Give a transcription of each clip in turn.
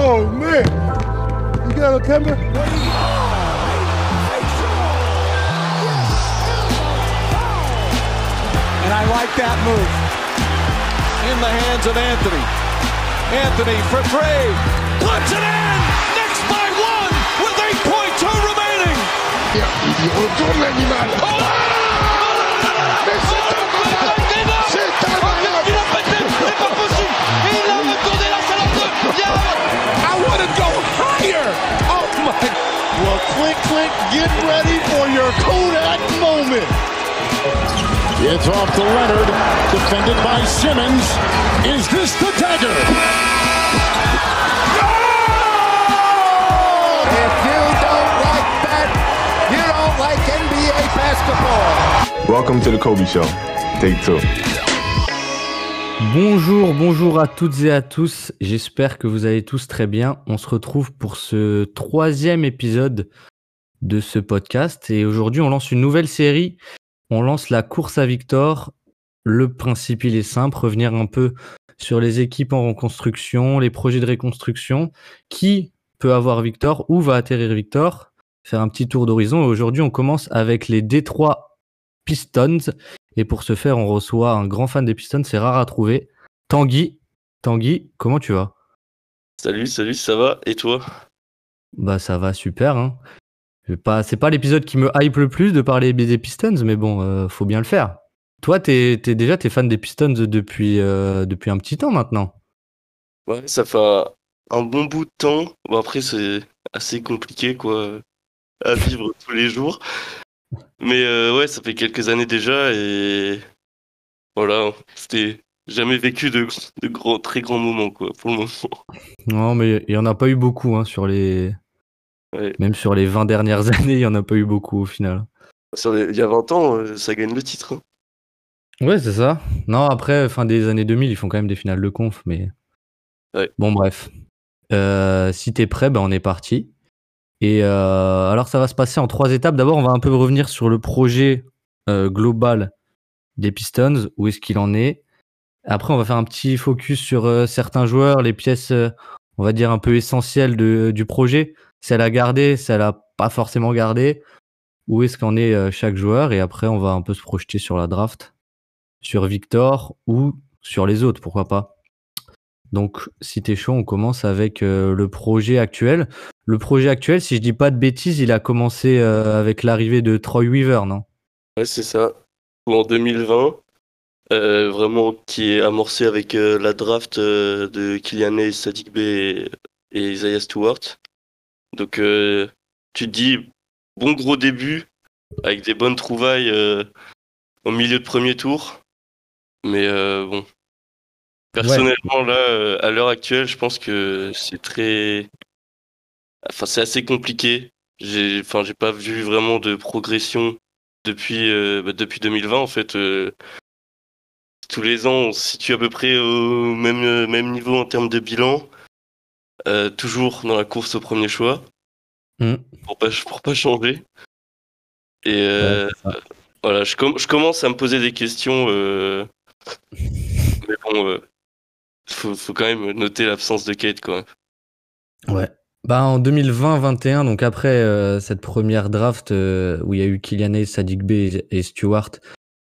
Oh man! You got a camera? And I like that move. In the hands of Anthony. Anthony for three. Puts it in! Knicks by one with 8.2 remaining. Il retourne l'animal. Oh! Mais c'est un salle en deux. Il y a I want to go higher! Oh my! Well, Clint Clint, get ready for your Kodak moment! It's off to Leonard, defended by Simmons. Is this the dagger? If you don't like that, you don't like NBA basketball. Welcome to the Kobe Show. Take two. Bonjour, bonjour à toutes et à tous. J'espère que vous allez tous très bien. On se retrouve pour ce troisième épisode de ce podcast et aujourd'hui on lance une nouvelle série. On lance la course à Victor. Le principe il est simple, revenir un peu sur les équipes en reconstruction, les projets de reconstruction, qui peut avoir Victor, où va atterrir Victor, faire un petit tour d'horizon. Et aujourd'hui on commence avec les Détroit Pistons. Et pour ce faire, on reçoit un grand fan des Pistons, c'est rare à trouver. Tanguy. Tanguy, comment tu vas? Salut, salut, ça va? Et toi? Bah ça va super. Hein. Pas, c'est pas l'épisode qui me hype le plus de parler des Pistons, mais bon, euh, faut bien le faire. Toi, t'es, déjà t'es fan des Pistons depuis, euh, depuis un petit temps maintenant. Ouais, ça fait un, un bon bout de temps. Bon, après, c'est assez compliqué, quoi, à vivre tous les jours. Mais euh, ouais, ça fait quelques années déjà et voilà, c'était jamais vécu de, de grands, très grands moments, quoi, pour le moment. Non, mais il y en a pas eu beaucoup hein, sur les, Ouais. même sur les 20 dernières années, il y en a pas eu beaucoup au final. Sur les- il y a 20 ans, euh, ça gagne le titre. hein. Ouais, c'est ça. Non, après, fin des années 2000, ils font quand même des finales de conf, mais. Ouais. Bon, bref. Euh, si t'es prêt, ben, on est parti. Et euh, alors, ça va se passer en trois étapes. D'abord, on va un peu revenir sur le projet euh, global des Pistons, où est-ce qu'il en est. Après, on va faire un petit focus sur euh, certains joueurs, les pièces, euh, on va dire, un peu essentielles du projet. Celle à garder, celle à pas forcément garder. Où est-ce qu'en est chaque joueur? Et après, on va un peu se projeter sur la draft sur Victor ou sur les autres, pourquoi pas. Donc, si t'es chaud, on commence avec euh, le projet actuel. Le projet actuel, si je dis pas de bêtises, il a commencé euh, avec l'arrivée de Troy Weaver, non? Ouais, c'est ça. Ou en 2020, euh, vraiment qui est amorcé avec la draft de Kylian Hayes, Sadiq Bey et, et Isaiah Stewart. Donc tu te dis bon gros début avec des bonnes trouvailles au milieu de premier tour. Mais bon, personnellement là, euh, à l'heure actuelle, je pense que c'est très, enfin c'est assez compliqué. J'ai, enfin j'ai pas vu vraiment de progression depuis, euh, bah, depuis 2020, en fait, euh, tous les ans, on se situe à peu près au même, même niveau en termes de bilan. Euh, toujours dans la course au premier choix, Hmm. pour pas, pour pas changer. Et Ouais, voilà, je, com- je commence à me poser des questions. mais bon, euh, faut, quand même noter l'absence de Kate, quoi. Ouais. Bah, en 2020-21, donc après euh, cette première draft euh, où il y a eu Kylian Hayes, Bey et Stewart,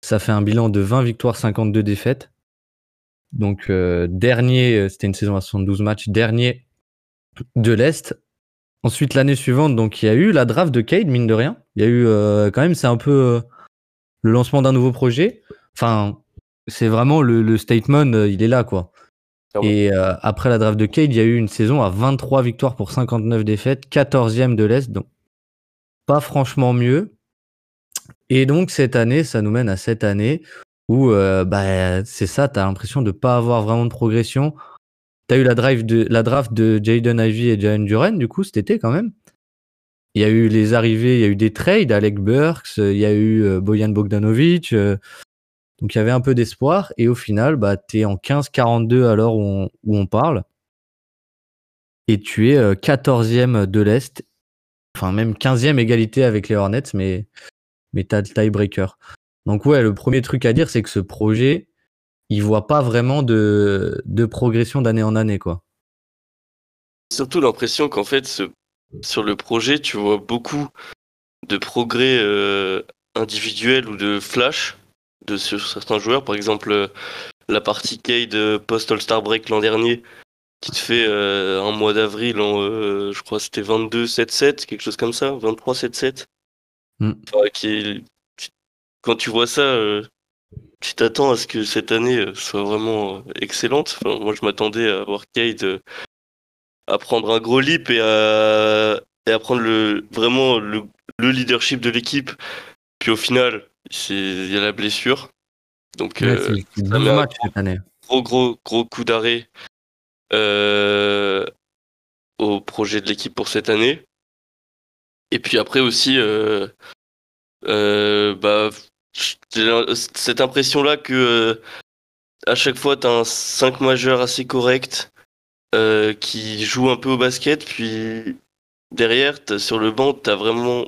ça fait un bilan de 20 victoires, 52 défaites. Donc, euh, dernier, c'était une saison à 72 matchs, dernier de l'Est. Ensuite, l'année suivante, donc il y a eu la draft de Cade, mine de rien. Il y a eu quand même, c'est un peu le lancement d'un nouveau projet. Enfin, c'est vraiment le, statement, il est là, quoi. Clairement. Et euh, après la draft de Cade, il y a eu une saison à 23 victoires pour 59 défaites, 14e de l'Est, donc pas franchement mieux. Et donc cette année, ça nous mène à cette année où euh, bah, c'est ça, tu as l'impression de pas avoir vraiment de progression. Tu as eu la, drive de, la draft de Jaden Ivey et Jalen Duren, du coup, cet été quand même. Il y a eu les arrivées, il y a eu des trades, Alec Burks, euh, il y a eu euh, Bojan Bogdanovic. Donc il y avait un peu d'espoir. Et au final, bah, tu es en 15-42 à l'heure où on, parle. Et tu es euh, 14e de l'Est. Enfin, même 15e égalité avec les Hornets, mais, mais tu as le tiebreaker. Donc ouais, le premier truc à dire, c'est que ce projet, il voit pas vraiment de, de progression d'année en année, quoi. surtout l'impression qu'en fait, sur le projet, tu vois beaucoup de progrès euh, individuels ou de flash de sur certains joueurs. Par exemple, euh, la partie Cade euh, post All-Star Break l'an dernier, qui te fait euh, un mois d'avril en, euh, je crois, que c'était 22-7-7, quelque chose comme ça, 23-7-7. Mm. Enfin, qui est- Quand tu vois ça, euh, tu t'attends à ce que cette année soit vraiment excellente. Enfin, moi, je m'attendais à voir Cade à prendre un gros leap et à, et à prendre le, vraiment le, le leadership de l'équipe. Puis au final, il y a la blessure. Donc, Ouais, euh, c'est c'est ça 12 met un matchs cette année. gros, gros, gros coup d'arrêt euh, au projet de l'équipe pour cette année. Et puis après aussi, euh, bah, cette impression-là que à chaque fois, tu as un 5 majeur assez correct qui joue un peu au basket, puis derrière, sur le banc, tu vraiment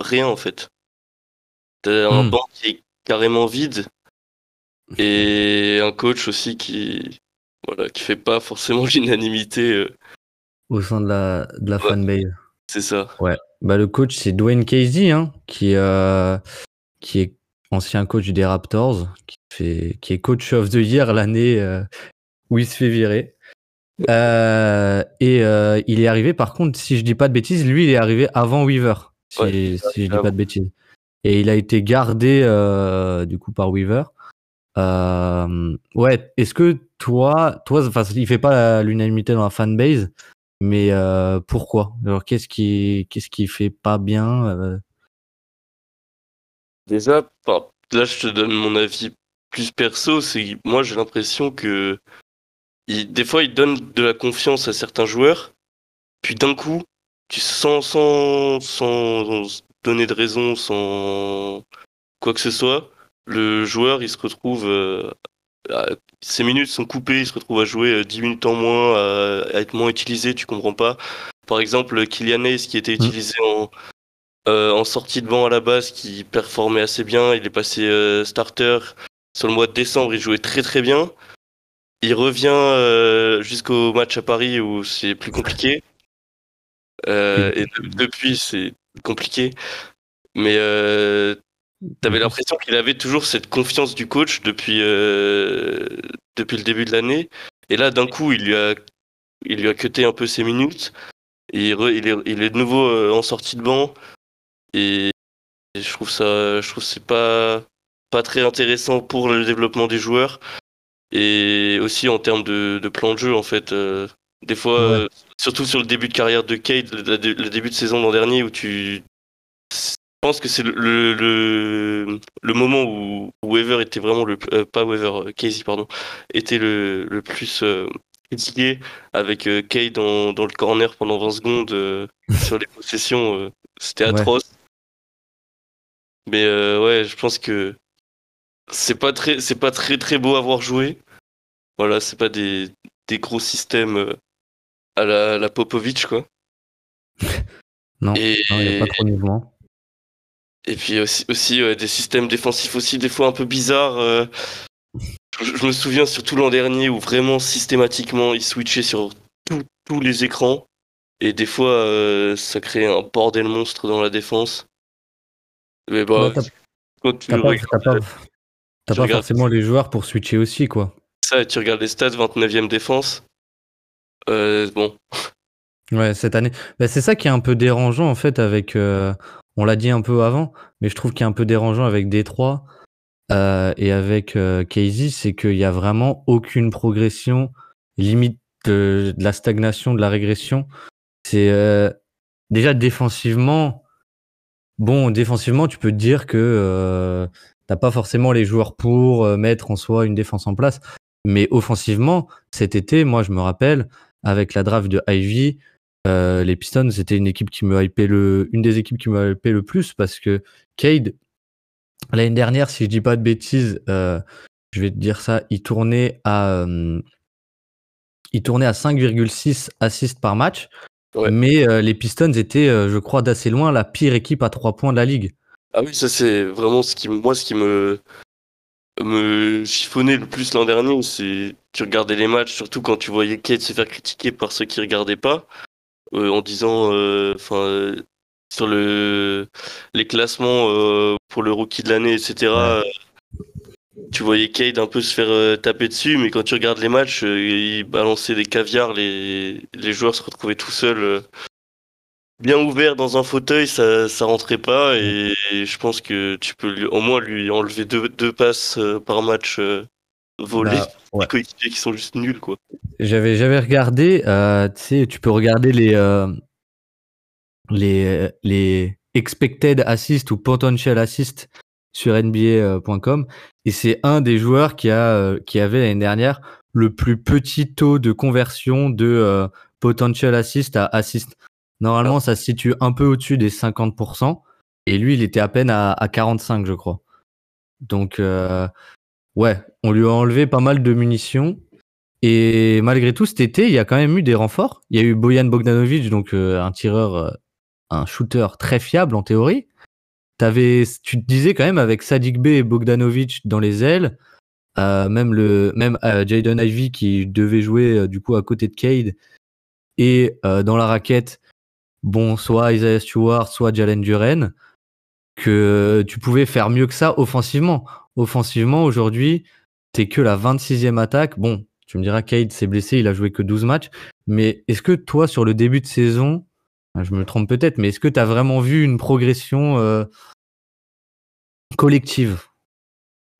rien en fait. Un Hmm. banc qui est carrément vide et un coach aussi qui voilà qui fait pas forcément l'unanimité euh, au sein de la, de la Ouais. fanbase. c'est ça Bah, le coach, c'est Dwayne Casey, hein, qui, euh, qui est ancien coach des Raptors, qui, fait, qui est coach of the year l'année euh, où il se fait virer. Et il est arrivé, par contre, si je dis pas de bêtises, lui, il est arrivé avant Weaver, si, Ouais, si je dis pas de bêtises. Et il a été gardé, euh, du coup, par Weaver. Euh, ouais, est-ce que toi, toi, enfin, il fait pas l'unanimité dans la fanbase, mais euh, pourquoi? Alors, qu'est-ce qui, qu'est-ce qui fait pas bien déjà là je te donne mon avis plus perso c'est moi j'ai l'impression que des fois il donne de la confiance à certains joueurs puis d'un coup tu sans sans sans donner de raison sans quoi que ce soit le joueur il se retrouve euh, à- ses minutes sont coupées il se retrouve à jouer euh, 10 minutes en moins à, à être moins utilisé tu comprends pas par exemple Kylian Hayes qui était utilisé en euh, en sortie de banc à la base qui performait assez bien. Il est passé euh, starter sur le mois de décembre. Il jouait très très bien. Il revient euh, jusqu'au match à Paris où c'est plus compliqué. Euh, et de- depuis, c'est compliqué. Mais euh, t'avais l'impression qu'il avait toujours cette confiance du coach depuis, euh, depuis le début de l'année. Et là, d'un coup, il lui a, il lui a cuté un peu ses minutes. Et il, re- il est, il est de nouveau euh, en sortie de banc. Et, et je trouve ça, je trouve c'est pas, pas très intéressant pour le développement des joueurs. Et aussi en termes de, de plan de jeu, en fait. euh, des fois, Ouais. Surtout sur le début de carrière de Cade, le, début de saison l'an dernier, où tu. Je pense que c'est le, le, le, moment où, où Weaver était vraiment le. euh, pas Weaver, euh, Casey, pardon. Était le, le plus euh, critiqué avec euh, Cade dans, dans le corner pendant 20 secondes euh, sur les possessions. euh, C'était Ouais. atroce. Mais euh, ouais, je pense que c'est pas très, c'est pas très très beau à voir jouer. Voilà, c'est pas des, des gros systèmes euh, à la, la Popovic quoi. Non, il n'y a pas trop de mouvement. et puis aussi, aussi ouais, des systèmes défensifs aussi des fois un peu bizarres. euh. Je, je me souviens surtout l'an dernier où vraiment systématiquement ils switchaient sur tous- tous les écrans et des fois euh, ça créait un bordel monstre dans la défense. Mais bah, Ouais, quand tu regardes- t'as pas, pas forcément les joueurs pour switcher aussi, quoi. ça tu regardes les stats 29e défense. Euh, bon, Ouais, cette année. Bah, c'est ça qui est un peu dérangeant, en fait, avec. euh, on l'a dit un peu avant, mais je trouve qu'il est un peu dérangeant avec Détroit euh, et avec euh, Casey, c'est qu'il n'y a vraiment aucune progression, limite de, la stagnation, de la régression. C'est euh, déjà défensivement. Bon, défensivement, tu peux te dire que t'as pas forcément les joueurs pour mettre en soi une défense en place. Mais offensivement, cet été, moi, je me rappelle, avec la draft de Ivy, euh, les Pistons, c'était une équipe qui me hypait le, une des équipes qui me hypait le plus parce que Cade, l'année dernière, si je dis pas de bêtises, euh, je vais te dire ça, il tournait à, euh, il tournait à 5,6 assists par match. Ouais. Mais les Pistons étaient, je crois, d'assez loin la pire équipe à 3 points de la ligue. ah oui, ça c'est vraiment ce qui, moi, ce qui me, me chiffonnait le plus l'an dernier, c'est tu regardais les matchs, surtout quand tu voyais Kate se faire critiquer par ceux qui regardaient pas, euh, en disant, euh, enfin, euh, sur le les classements euh, pour le rookie de l'année, etc. Tu voyais Cade un peu se faire taper dessus, mais quand tu regardes les matchs, euh, il balançait des caviars, les, les joueurs se retrouvaient tout seuls, euh, bien ouverts dans un fauteuil, ça, ça rentrait pas, et, et je pense que tu peux lui, au moins lui enlever deux, deux passes euh, par match euh, volées, Bah, ouais. coéquipiers qui sont juste nuls, quoi. J'avais j'avais regardé, euh, tu sais, tu peux regarder les euh, les les expected assist ou potential assist sur NBA.com et c'est un des joueurs qui a qui avait l'année dernière le plus petit taux de conversion de potential assist à assist. Normalement, ça se situe un peu au-dessus des 50% et lui, il était à peine à, à 45, je crois. Donc euh, ouais, on lui a enlevé pas mal de munitions. Et malgré tout, cet été, il y a quand même eu des renforts. Il y a eu Bojan Bogdanovic, donc euh, un tireur, euh, un shooter très fiable en théorie. T'avais, tu te disais quand même avec Sadik Bey et Bogdanovic dans les ailes, même le, même Jaden Ivey qui devait jouer du coup à côté de Cade et dans la raquette, bon, soit Isaiah Stewart, soit Jalen Duren, que tu pouvais faire mieux que ça offensivement. Offensivement, aujourd'hui, t'es que la 26e attaque. Bon, tu me diras, Cade s'est blessé, il a joué que 12 matchs. Mais est-ce que toi, sur le début de saison, je me trompe peut-être, mais est-ce que tu as vraiment vu une progression euh, collective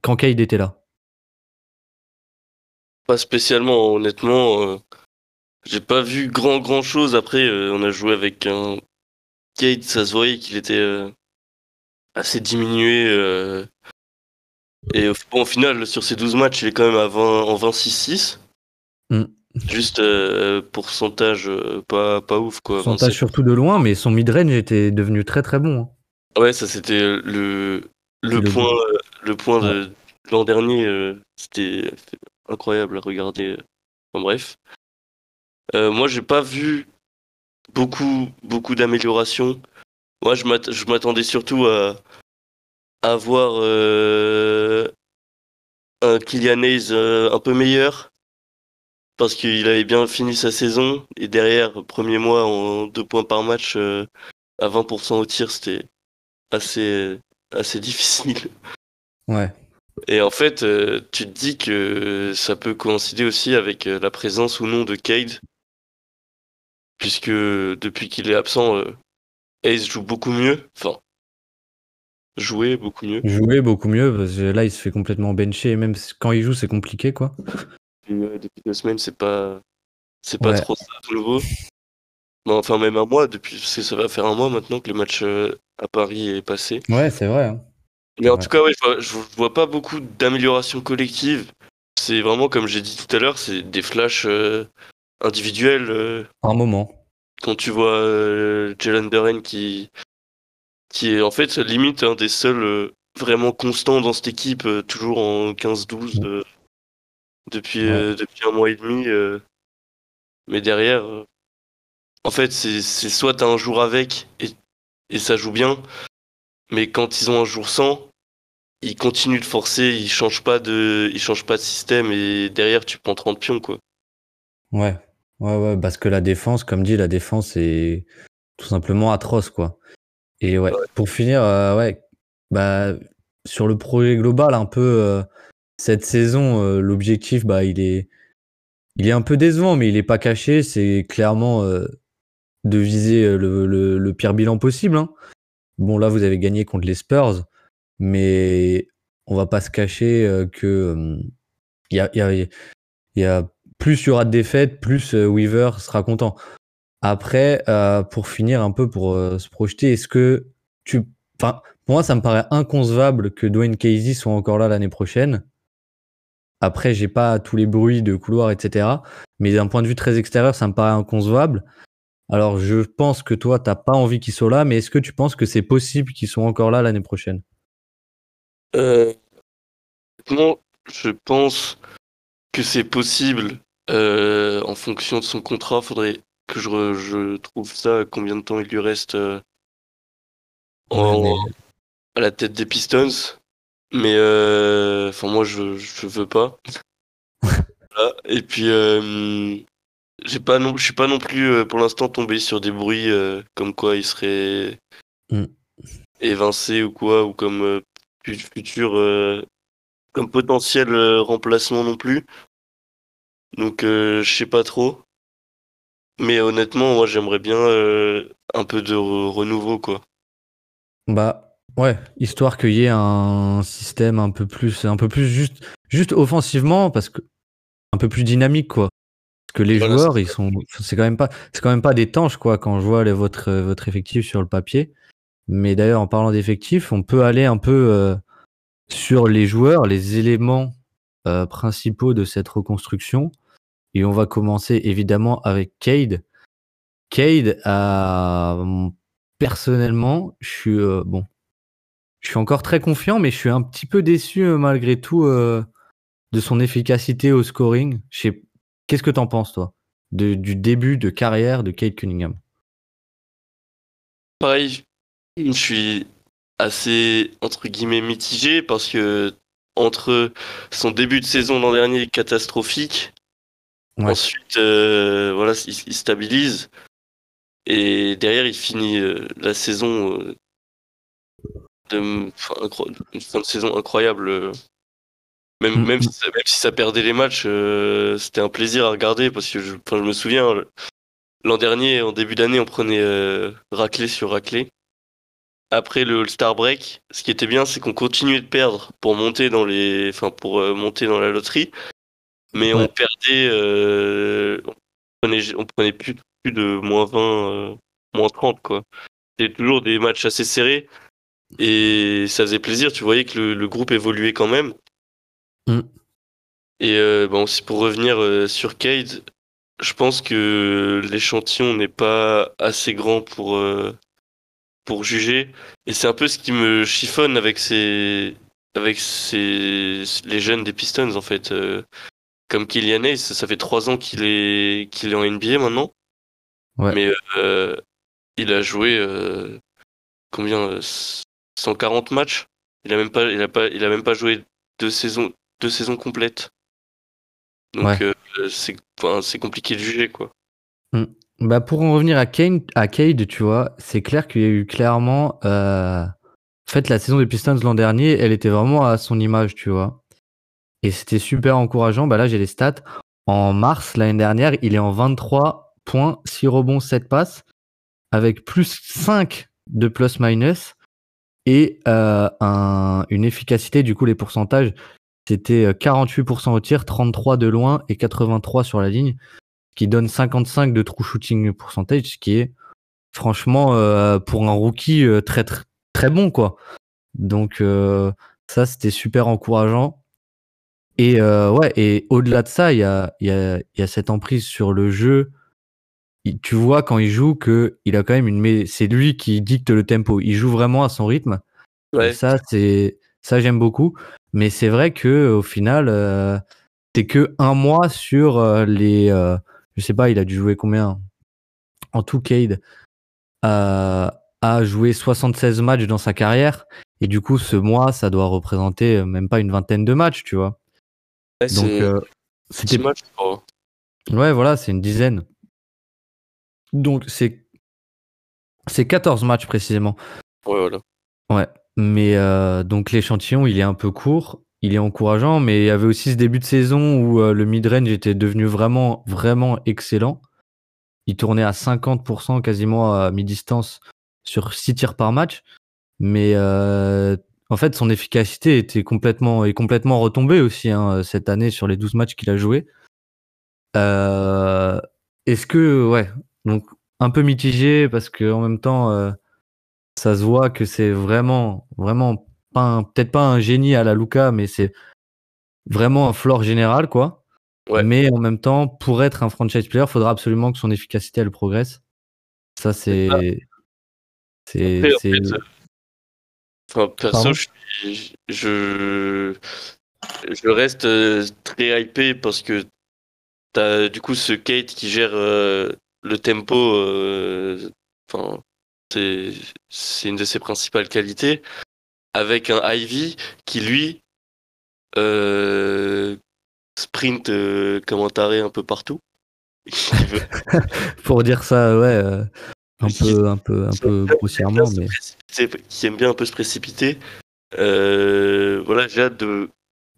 quand Cade était là? Pas spécialement, honnêtement. euh, j'ai pas vu grand grand chose. Après, euh, on a joué avec un Cade, ça se voyait qu'il était euh, assez diminué. euh, et au- bon, au final, sur ces 12 matchs, il est quand même à 20, en 26-6. Mm. Juste pourcentage pas, pas ouf, quoi. Son 27. tâche surtout de loin, mais son mid-range était devenu très très bon. hein. Ouais, ça c'était le, le point, le point de, de l'an dernier. c'était incroyable à regarder. Enfin, bref. Euh, moi, j'ai pas vu beaucoup, beaucoup d'améliorations. Moi, je m'att- je m'attendais surtout à, à voir euh, un Kylian Hayes euh, un peu meilleur. Parce qu'il avait bien fini sa saison. Et derrière, premier mois en deux points par match, euh, à 20% au tir, c'était assez, assez difficile. Ouais. Et en fait, euh, tu te dis que ça peut coïncider aussi avec la présence ou non de Cade. Puisque depuis qu'il est absent, euh, Ace joue beaucoup mieux. Enfin, jouer beaucoup mieux. Jouer beaucoup mieux, parce que là, il se fait complètement bencher. Et même quand il joue, c'est compliqué, quoi. Et, euh, depuis deux semaines, c'est pas, c'est pas Ouais. trop ça de nouveau. Mais enfin, même un mois, depuis, parce que ça va faire un mois maintenant que le match euh, à Paris est passé. Ouais, c'est vrai. hein. Mais en Ouais. tout cas, ouais, je, vois, je vois pas beaucoup d'amélioration collective. C'est vraiment, comme j'ai dit tout à l'heure, c'est des flashs euh, individuels. euh, Un moment. quand tu vois euh, Jalen Duren qui, qui est en fait limite un des seuls euh, vraiment constants dans cette équipe, euh, toujours en 15-12 euh, depuis, euh, depuis un mois et demi. euh. mais derrière, euh, en fait, c'est c'est soit t'as un jour avec et, et ça joue bien, mais quand ils ont un jour sans, ils continuent de forcer, ils changent pas de, ils changent pas de système et derrière tu prends 30 pions quoi. Ouais. Ouais, ouais, parce que la défense, comme dit, la défense est tout simplement atroce, quoi. Et ouais, pour finir, euh, ouais, bah, sur le projet global, un peu, euh, cette saison, euh, l'objectif, bah, il est, il est un peu décevant, mais il est pas caché. C'est clairement de viser le, le, le pire bilan possible. hein. Bon, là, vous avez gagné contre les Spurs, mais on va pas se cacher que il y a, il y a- il y a plus il y aura de défaites, plus euh, Weaver sera content. Après, euh, pour finir un peu pour euh, se projeter, est-ce que tu, enfin, pour moi, ça me paraît inconcevable que Dwayne Casey soit encore là l'année prochaine. Après, j'ai pas tous les bruits de couloir, etc. Mais d'un point de vue très extérieur, ça me paraît inconcevable. Alors, je pense que toi, t'as pas envie qu'ils soient là, mais est-ce que tu penses que c'est possible qu'ils soient encore là l'année prochaine? Euh, je pense que c'est possible euh, en fonction de son contrat. Faudrait que je, re- je trouve ça, combien de temps il lui reste euh, en- à la tête des Pistons. Mais euh, enfin moi je je veux pas. Voilà. Et puis euh, j'ai pas non je suis pas non plus euh, pour l'instant tombé sur des bruits euh, comme quoi il serait Mm. évincé ou quoi ou comme euh, fu- futur euh, comme potentiel euh, remplacement non plus. Donc euh, je sais pas trop. Mais honnêtement moi j'aimerais bien euh, un peu de re- renouveau quoi. Bah ouais, histoire qu'il y ait un système un peu plus, un peu plus juste, juste offensivement, parce que un peu plus dynamique quoi. Parce que les Voilà, joueurs, c'est ils sont, c'est quand même pas, c'est quand même pas des tanches quoi quand je vois les- votre euh, votre effectif sur le papier. Mais d'ailleurs, en parlant d'effectifs, on peut aller un peu euh, sur les joueurs, les éléments euh, principaux de cette reconstruction. Et on va commencer évidemment avec Cade. Cade, a personnellement, je suis euh, bon, je suis encore très confiant, mais je suis un petit peu déçu euh, malgré tout de son efficacité au scoring. Qu'est-ce que t'en penses toi du début de carrière de Cade Cunningham? Pareil, je suis assez entre guillemets mitigé parce que entre son début de saison l'an dernier catastrophique, Ouais. ensuite euh, voilà il, il stabilise et derrière il finit euh, la saison euh, de enfin, incro- une fin de saison incroyable. Même, Mm, même, mm. si ça, même si ça perdait les matchs, c'était un plaisir à regarder parce que je, je me souviens, l'an dernier, en début d'année, on prenait raclée sur raclée. Après le All-Star Break, ce qui était bien, c'est qu'on continuait de perdre pour monter dans les, enfin pour euh, monter dans la loterie, mais on perdait, euh, on prenait, on prenait plus, plus de moins 20, euh, moins 30 quoi. C'était toujours des matchs assez serrés et ça faisait plaisir. Tu voyais que le, le groupe évoluait quand même. Mm. Et bon, aussi pour revenir sur Cade, je pense que l'échantillon n'est pas assez grand pour pour juger. Et c'est un peu ce qui me chiffonne avec ces avec ces les jeunes des Pistons en fait. Euh, comme Kylian Hayes, ça, fait trois ans qu'il est qu'il est en NBA maintenant. Ouais. Mais euh, il a joué euh, combien euh, 140 matchs. Il a même pas il a pas il a même pas joué deux saisons deux saisons complètes. Donc Ouais. c'est enfin, c'est compliqué de juger quoi. Bah pour en revenir à Kane, à Cade, tu vois, c'est clair qu'il y a eu clairement. euh, En fait, la saison des Pistons l'an dernier, elle était vraiment à son image, tu vois. Et c'était super encourageant. Bah là, j'ai les stats. En mars l'année dernière, il est en 23 points, 6 rebonds, 7 passes, avec plus 5 de plus-minus et euh, un- une efficacité, du coup, les pourcentages, c'était euh, 48% au tir, 33 de loin et 83 sur la ligne, qui donne 55 de true shooting percentage, ce qui est franchement euh, pour un rookie euh, très, très très bon quoi. Donc euh, ça c'était super encourageant. Et ouais et au-delà de ça il y a il y a il y a cette emprise sur le jeu. Il- tu vois quand il joue que il a quand même une mais c'est lui qui dicte le tempo. Il joue vraiment à son rythme. Ouais. Et ça, c'est ça j'aime beaucoup. Mais c'est vrai que au final, euh, t'es que un mois sur euh, les. euh, je sais pas, il a dû jouer combien En tout, Cade euh, a joué 76 matchs dans sa carrière. Et du coup, ce mois, ça doit représenter euh, même pas une vingtaine de matchs, tu vois. Ouais, Donc, c'est euh, petit c'était. match, je crois. Ouais, voilà, c'est une dizaine. Donc, c'est. C'est 14 matchs précisément. Ouais, voilà. Ouais, mais euh, donc l'échantillon, il est un peu court, il est encourageant, mais il y avait aussi ce début de saison où euh, le mid-range était devenu vraiment, vraiment excellent. Il tournait à 50% quasiment à mi-distance sur 6 tirs par match, mais euh, en fait, son efficacité était complètement, est complètement retombée aussi hein, cette année sur les 12 matchs qu'il a joué. Euh, Est-ce que, ouais, donc un peu mitigé parce que en même temps, ça se voit que c'est vraiment, vraiment peut-être pas un génie à la Luca, mais c'est vraiment un floor général, quoi. Ouais. Mais en même temps, pour être un franchise player, il faudra absolument que son efficacité elle progresse. Ça, c'est. C'est. Enfin, perso, Pardon? je, je, je reste euh, très hypé parce que t'as du coup ce Kate qui gère euh, le tempo. euh, Enfin, c'est une de ses principales qualités. Avec un Ivy qui lui euh, sprint euh, comme un taré un peu partout. Pour dire ça, ouais, euh, un Qui- peu, un peu, un peu grossièrement, mais qui aime bien un peu se précipiter. Euh, voilà, j'ai hâte de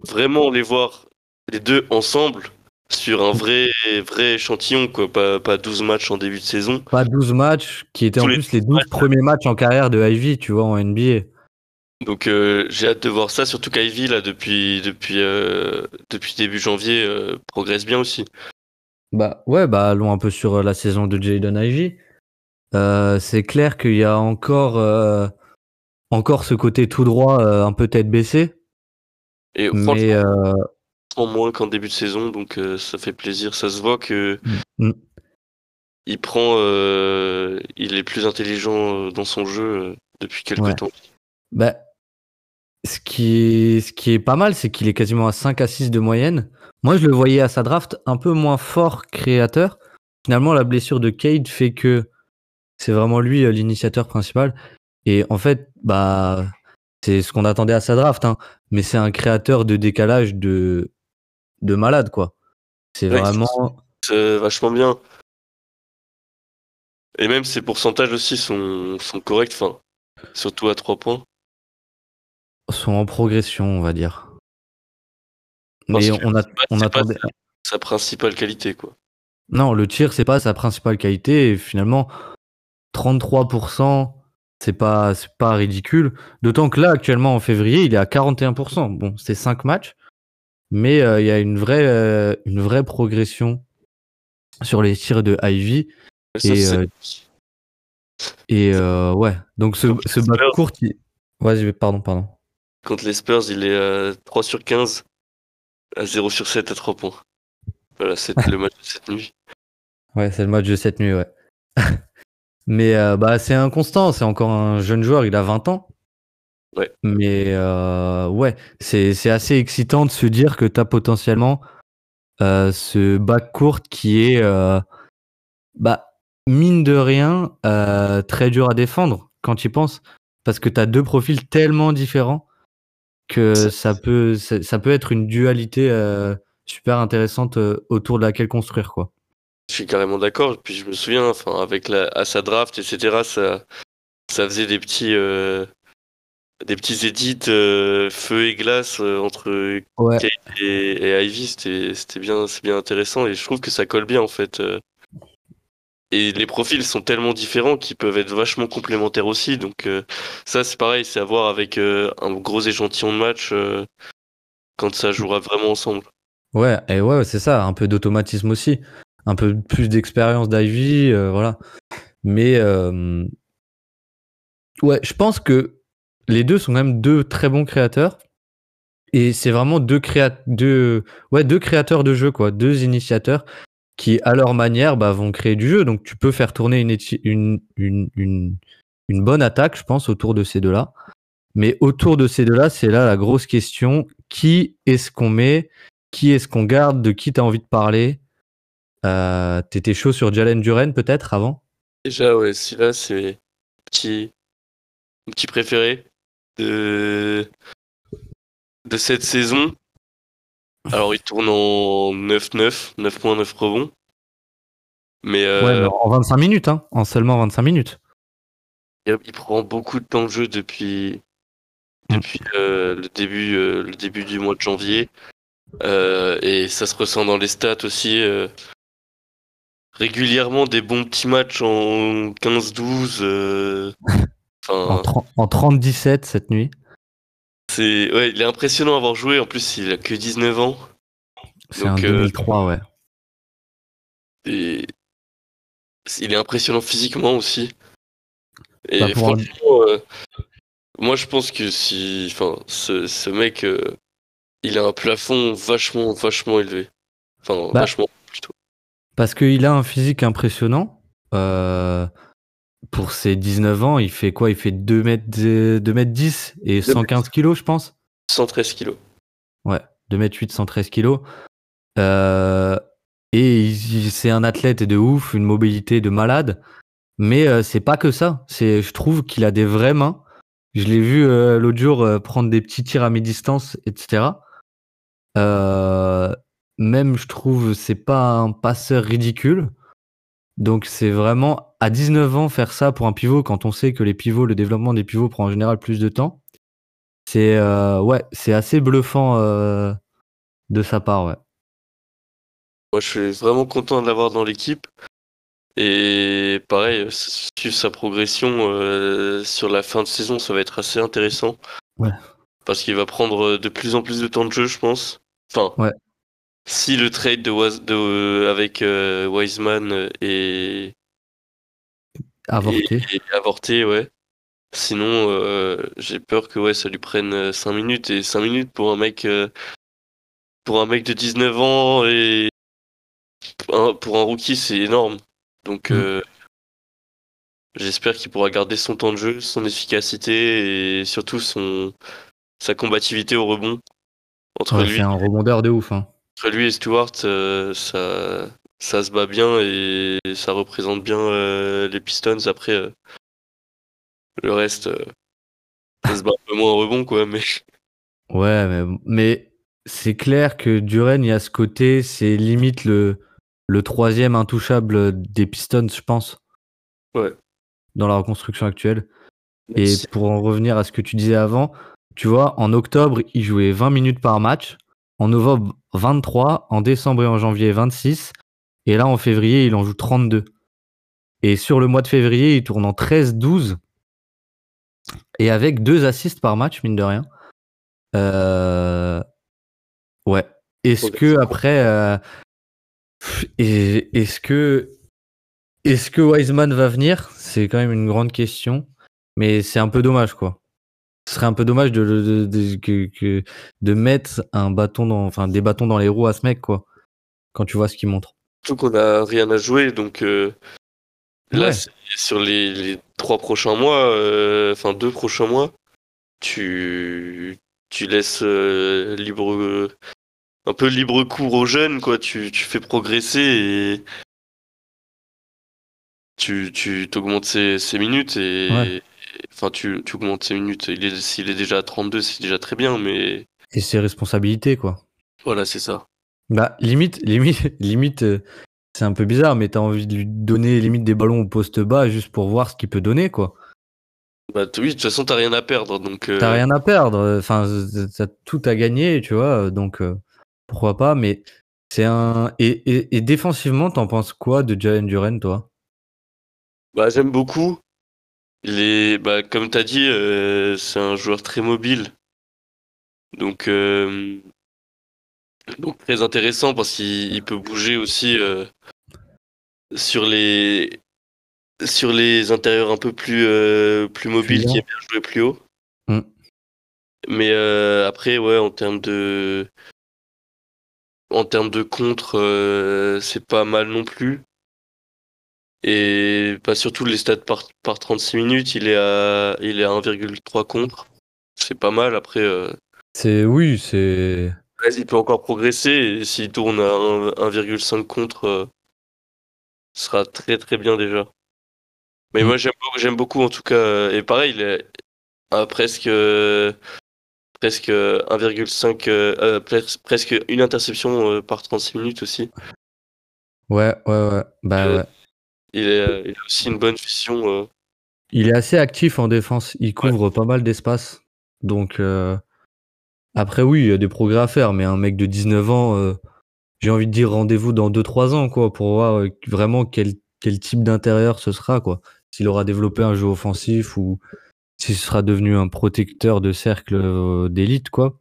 vraiment les voir les deux ensemble sur un vrai vrai échantillon quoi, pas, pas 12 matchs en début de saison. pas 12 matchs, qui étaient en Tous plus les 12 matchs. premiers matchs en carrière de Ivy, tu vois, en NBA. Donc euh, j'ai hâte de voir ça, surtout qu'Ivy là depuis depuis euh, depuis début janvier euh, progresse bien aussi. Bah ouais, bah allons un peu sur la saison de Jaden Ivy. C'est clair qu'il y a encore, encore ce côté tout droit, un peu tête baissée. Et Mais euh, moins qu'en début de saison, donc ça fait plaisir. Ça se voit que Mm. il prend, il est plus intelligent dans son jeu depuis quelques Ouais. temps. bah, ce, qui est, ce qui est pas mal, c'est qu'il est quasiment à 5 à 6 de moyenne. Moi, je le voyais à sa draft un peu moins fort créateur. Finalement, la blessure de Cade fait que c'est vraiment lui euh, l'initiateur principal. Et en fait, bah, c'est ce qu'on attendait à sa draft. hein. Mais c'est un créateur de décalage de, de malade, quoi. C'est Ouais, vraiment. C'est vachement bien. Et même ses pourcentages aussi sont, sont corrects, enfin, surtout à 3 points. Sont en progression, on va dire. Parce Mais on, a, pas- on. Sa principale qualité, quoi. Non, le tir, c'est pas sa principale qualité. Et finalement, 33%, c'est pas, pas ridicule. D'autant que là, actuellement, en février, il est à 41%. Bon, c'est 5 matchs. Mais euh, il y a une vraie, euh, une vraie progression sur les tirs de Ivy. Ça, Et, euh, Et ouais, donc ce, ce bac court, il... vas-y, pardon, pardon. Contre les Spurs, il est à 3 sur 15, à 0 sur 7 à 3 points. Voilà, c'est le match de cette nuit. Ouais, c'est le match de cette nuit, ouais. Mais euh, bah, c'est inconstant, c'est encore un jeune joueur, il a 20 ans. Ouais. Mais euh, ouais, c'est c'est assez excitant de se dire que tu as potentiellement euh, ce bac court qui est, euh, bah, mine de rien, euh, très dur à défendre quand tu y penses. Parce que tu as deux profils tellement différents que Ça- peut, ça, ça peut être une dualité euh, super intéressante euh, autour de laquelle construire, quoi. Je suis carrément d'accord. Puis je me souviens, enfin, avec la, à sa draft, etc., ça, ça faisait des petits, euh, des petits edits euh, feu et glace euh, entre Ouais. Kate et, et Ivy. C'était, c'était bien, c'est bien intéressant et je trouve que ça colle bien en fait. Et les profils sont tellement différents qu'ils peuvent être vachement complémentaires aussi. Donc euh, ça, c'est pareil, c'est à voir avec euh, un gros échantillon de match euh, quand ça jouera vraiment ensemble. Ouais, et ouais, c'est ça, un peu d'automatisme aussi, un peu plus d'expérience d'Ivy, euh, voilà. Mais euh, ouais, je pense que les deux sont quand même deux très bons créateurs. Et c'est vraiment deux, créa deux, ouais, deux créateurs de jeu, quoi, deux initiateurs qui, à leur manière, bah, vont créer du jeu. Donc tu peux faire tourner une, bonne attaque, je pense, autour de ces deux-là. Mais autour de ces deux-là, c'est là la grosse question. Qui est-ce qu'on met? Qui est-ce qu'on garde? De qui tu envie de parler? Euh, T'étais chaud sur Jalen Duren peut-être avant? Déjà, ouais, celui-là, c'est petit, mon petit préféré de cette saison. Alors, il tourne en 9-9, 9.9 rebonds. Mais, euh, Ouais, mais en 25 minutes, hein, en seulement 25 minutes. il, il prend beaucoup de temps de jeu depuis, Mm. depuis euh, le, début, euh, le début du mois de janvier. Euh, et ça se ressent dans les stats aussi. régulièrement des bons petits matchs en 15-12. euh, En, Enfin, 30 en 30-17 cette nuit. C'est ouais, il est impressionnant à avoir joué. En plus, il a que 19 ans. C'est un Donc, euh, 2003, ouais. Et il est impressionnant physiquement aussi. Et Bah, un- franchement, euh, moi je pense que si, enfin, ce, ce mec, euh, il a un plafond vachement, vachement élevé. Enfin, Bah, vachement plutôt. Parce qu'il a un physique impressionnant. Euh, pour ses 19 ans, il fait quoi? Il fait 2 mètres, 2 mètres 10 et 115 kilos, je pense? 113 kilos. Ouais, 2 mètres 8, 113 kilos. Euh, et c'est un athlète de ouf, une mobilité de malade. Mais euh, c'est pas que ça. C'est, je trouve qu'il a des vraies mains. Je l'ai vu euh, l'autre jour euh, prendre des petits tirs à mi-distance, etc. Euh, même, je trouve, c'est pas un passeur ridicule. Donc, c'est vraiment à 19 ans faire ça pour un pivot quand on sait que les pivots, le développement des pivots prend en général plus de temps. C'est ouais, c'est assez bluffant de sa part, ouais. Moi, je suis vraiment content de l'avoir dans l'équipe. Et pareil, suivre sa progression euh, sur la fin de saison, ça va être assez intéressant. Ouais. Parce qu'il va prendre de plus en plus de temps de jeu, je pense. Enfin, Ouais. si le trade de, Was- de- avec euh, Wiseman est, Avorté. avorté, ouais. Sinon, euh, j'ai peur que ouais, ça lui prenne 5 minutes. Et 5 minutes pour un mec, euh, pour un mec de 19 ans et un- pour un rookie, c'est énorme. Donc, Mm. euh, j'espère qu'il pourra garder son temps de jeu, son efficacité et surtout son sa combativité au rebond. Entre Ouais, lui, c'est un rebondeur de ouf. Hein. entre lui et Stewart, euh, ça, ça se bat bien et ça représente bien euh, les Pistons. Après, euh, le reste, euh, ça se bat un peu moins au rebond, quoi. Mais Ouais, mais, mais c'est clair que Duren, il y a ce côté, c'est limite le, le troisième intouchable des Pistons, je pense. Ouais. Dans la reconstruction actuelle. Et pour en revenir à ce que tu disais avant, tu vois, en octobre, il jouait 20 minutes par match. En novembre, 23. En décembre et en janvier, 26. Et là, en février, il en joue 32. Et sur le mois de février, il tourne en 13-12. Et avec deux assists par match, mine de rien. Euh, Ouais. Est-ce que après, euh, est-ce que est-ce que Wiseman va venir? C'est quand même une grande question, mais c'est un peu dommage quoi. Ce serait un peu dommage de, de, de- que, que- de mettre un bâton dans, enfin des bâtons dans les roues à ce mec quoi. Quand tu vois ce qu'il montre. Surtout qu'on a rien à jouer, donc euh, là, Ouais. sur les, les trois prochains mois, euh, enfin deux prochains mois, tu tu laisses euh, libre un peu libre cours aux jeunes, quoi. Tu, tu fais progresser et tu tu t'augmentes ses, ses minutes et Ouais. enfin tu, tu augmentes ses minutes. Il est s'il est déjà à 32, c'est déjà très bien, mais Et ses responsabilités quoi. voilà, c'est ça. Bah limite, limite, limite. euh, c'est un peu bizarre, mais t'as envie de lui donner limite des ballons au poste bas juste pour voir ce qu'il peut donner quoi. Bah oui, de toute façon, t'as rien à perdre, donc euh, T'as rien à perdre, enfin, t'as tout à gagner, tu vois, donc euh, pourquoi pas, mais c'est un. Et, et, et défensivement, t'en penses quoi de Jalen Duren, toi? Bah, j'aime beaucoup. Il est, bah, comme tu as dit, euh, c'est un joueur très mobile. Donc, euh, donc très intéressant parce qu'il il peut bouger aussi euh, sur les sur les intérieurs un peu plus euh, plus mobiles qui aiment bien jouer plus haut. Mm. Mais euh, après, ouais, en termes de en termes de contre, c'est pas mal non plus. Et pas surtout les stats par, par 36 minutes, il est à, il est à 1,3 contre. C'est pas mal. Après, C'est. Oui, c'est. Il peut encore progresser. Et s'il tourne à un- 1,5 contre, euh, ce sera très très bien déjà. Mais Mm. moi, j'aime beaucoup, j'aime beaucoup en tout cas. euh, Et pareil, il est à presque, euh, presque 1,5, euh, euh, pres- presque une interception par 36 minutes aussi. Ouais, ouais, ouais. Bah ouais. Il, est, il a aussi une bonne vision. Il est assez actif en défense, il couvre pas mal d'espace. Donc. Après, oui, il y a des progrès à faire, mais un mec de 19 ans, euh, j'ai envie de dire rendez-vous dans 2-3 ans, quoi, pour voir euh, vraiment quel, quel type d'intérieur ce sera, quoi. S'il aura développé un jeu offensif ou s'il sera devenu un protecteur de cercle euh, d'élite, quoi.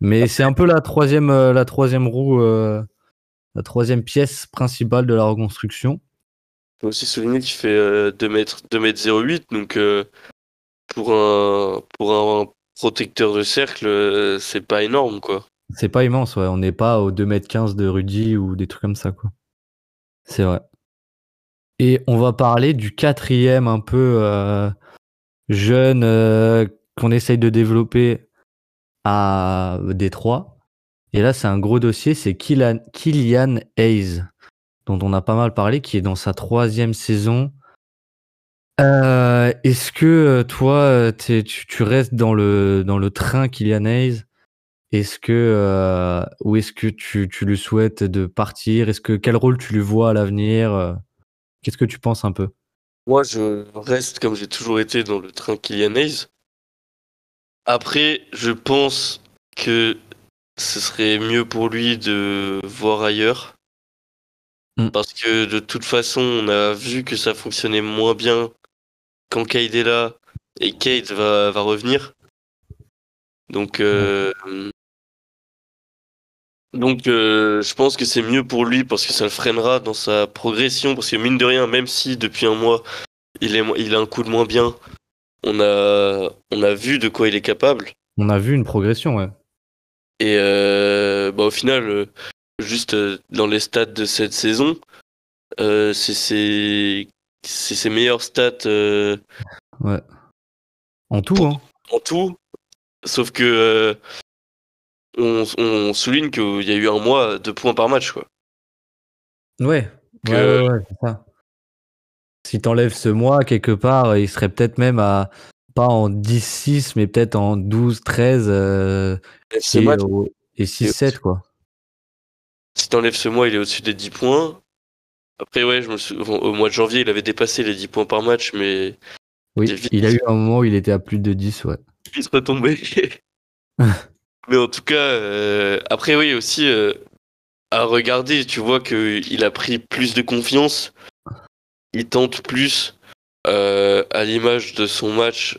Mais c'est un peu la troisième, la troisième roue, la troisième pièce principale de la reconstruction. faut aussi souligner qu'il fait euh, 2 mètres, 2 mètres 08, donc pour un pour un protecteur de cercle, euh, c'est pas énorme quoi. C'est pas immense, ouais. On n'est pas aux 2m15 de Rudy ou des trucs comme ça, quoi. C'est vrai. Et on va parler du quatrième un peu euh, jeune euh, qu'on essaye de développer à Détroit. Et là, c'est un gros dossier, c'est Kylian, Kylian Hayes, dont on a pas mal parlé, qui est dans sa troisième saison. Euh, Est-ce que euh, toi, euh, tu, tu restes dans le, dans le train Kylian Hayes Est-ce que euh, ou est-ce que tu, tu lui souhaites de partir? Est-ce que quel rôle tu lui vois à l'avenir Qu'est-ce que tu penses un peu? Moi, je reste comme j'ai toujours été dans le train Kylian Hayes. Après, je pense que ce serait mieux pour lui de voir ailleurs. Mm. Parce que de toute façon, on a vu que ça fonctionnait moins bien quand Cade est là et Cade va, va revenir. Donc, euh, donc euh, je pense que c'est mieux pour lui parce que ça le freinera dans sa progression. Parce que mine de rien, même si depuis un mois, il, est, il a un coup de moins bien, on a, on a vu de quoi il est capable. On a vu une progression, ouais. Et euh, bah, au final, juste dans les stats de cette saison, c'est c'est ses meilleures stats euh, ouais. En tout, hein. en tout. Sauf que euh, on, on souligne qu'il y a eu un mois de points par match. Quoi. Ouais. Que- Ouais, ouais, ouais, c'est ça. Si t'enlèves ce mois, quelque part, il serait peut-être même à pas en 10-6, mais peut-être en 12-13 euh, et 6-7, quoi. si t'enlèves ce mois, il est au-dessus des 10 points. Après, ouais, je me sou- au mois de janvier, il avait dépassé les 10 points par match, mais Oui, Il est vite. il a eu un moment où il était à plus de 10, ouais. il se retombait. mais en tout cas, euh, après, oui, aussi, euh, à regarder, tu vois qu'il a pris plus de confiance. Il tente plus euh, à l'image de son match.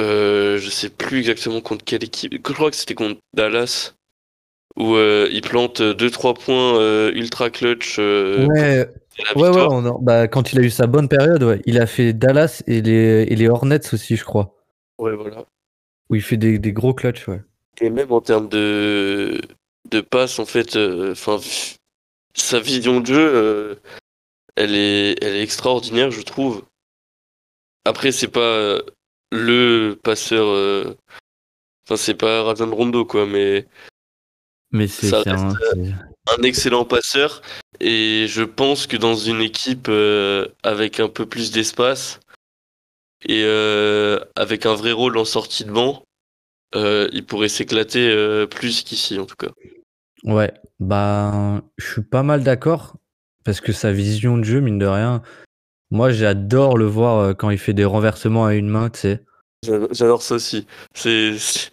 Je sais plus exactement contre quelle équipe. Je crois que c'était contre Dallas. Où euh, il plante 2-3 points euh, ultra clutch. euh, ouais, la ouais, ouais, on bah, quand il a eu sa bonne période, ouais. Il a fait Dallas et les, et les Hornets aussi, je crois. Ouais, voilà. Où il fait des, des gros clutches, ouais. Et même en termes de, de passe, en fait, euh, enfin, sa vision de jeu, euh, elle, est, elle est extraordinaire, je trouve. Après, c'est pas euh, le passeur. Enfin, c'est pas Rajon Rondo, quoi, mais Mais c'est Ça c'est un. Un excellent passeur. Et je pense que dans une équipe euh, avec un peu plus d'espace et euh, avec un vrai rôle en sortie de banc, euh, il pourrait s'éclater plus qu'ici, en tout cas. Ouais, bah, je suis pas mal d'accord parce que sa vision de jeu, mine de rien, moi j'adore le voir quand il fait des renversements à une main, tu sais. J'adore ça aussi. C'est c'est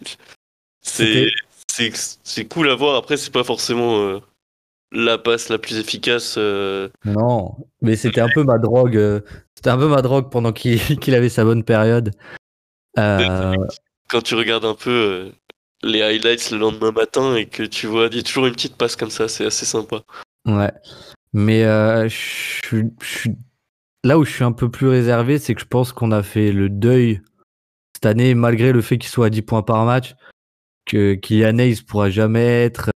c'est c'est c'est cool à voir. Après, c'est pas forcément la passe la plus efficace. euh. Non, mais c'était un peu ma drogue. euh, C'était un peu ma drogue pendant qu'il avait sa bonne période. Euh, Quand tu regardes un peu les highlights le lendemain matin et que tu vois, il y a toujours une petite passe comme ça. C'est assez sympa. ouais. Mais je je là où je suis un peu plus réservé, c'est que je pense qu'on a fait le deuil cette année, malgré le fait qu'il soit à 10 points par match, que Kylian Hayes pourra jamais être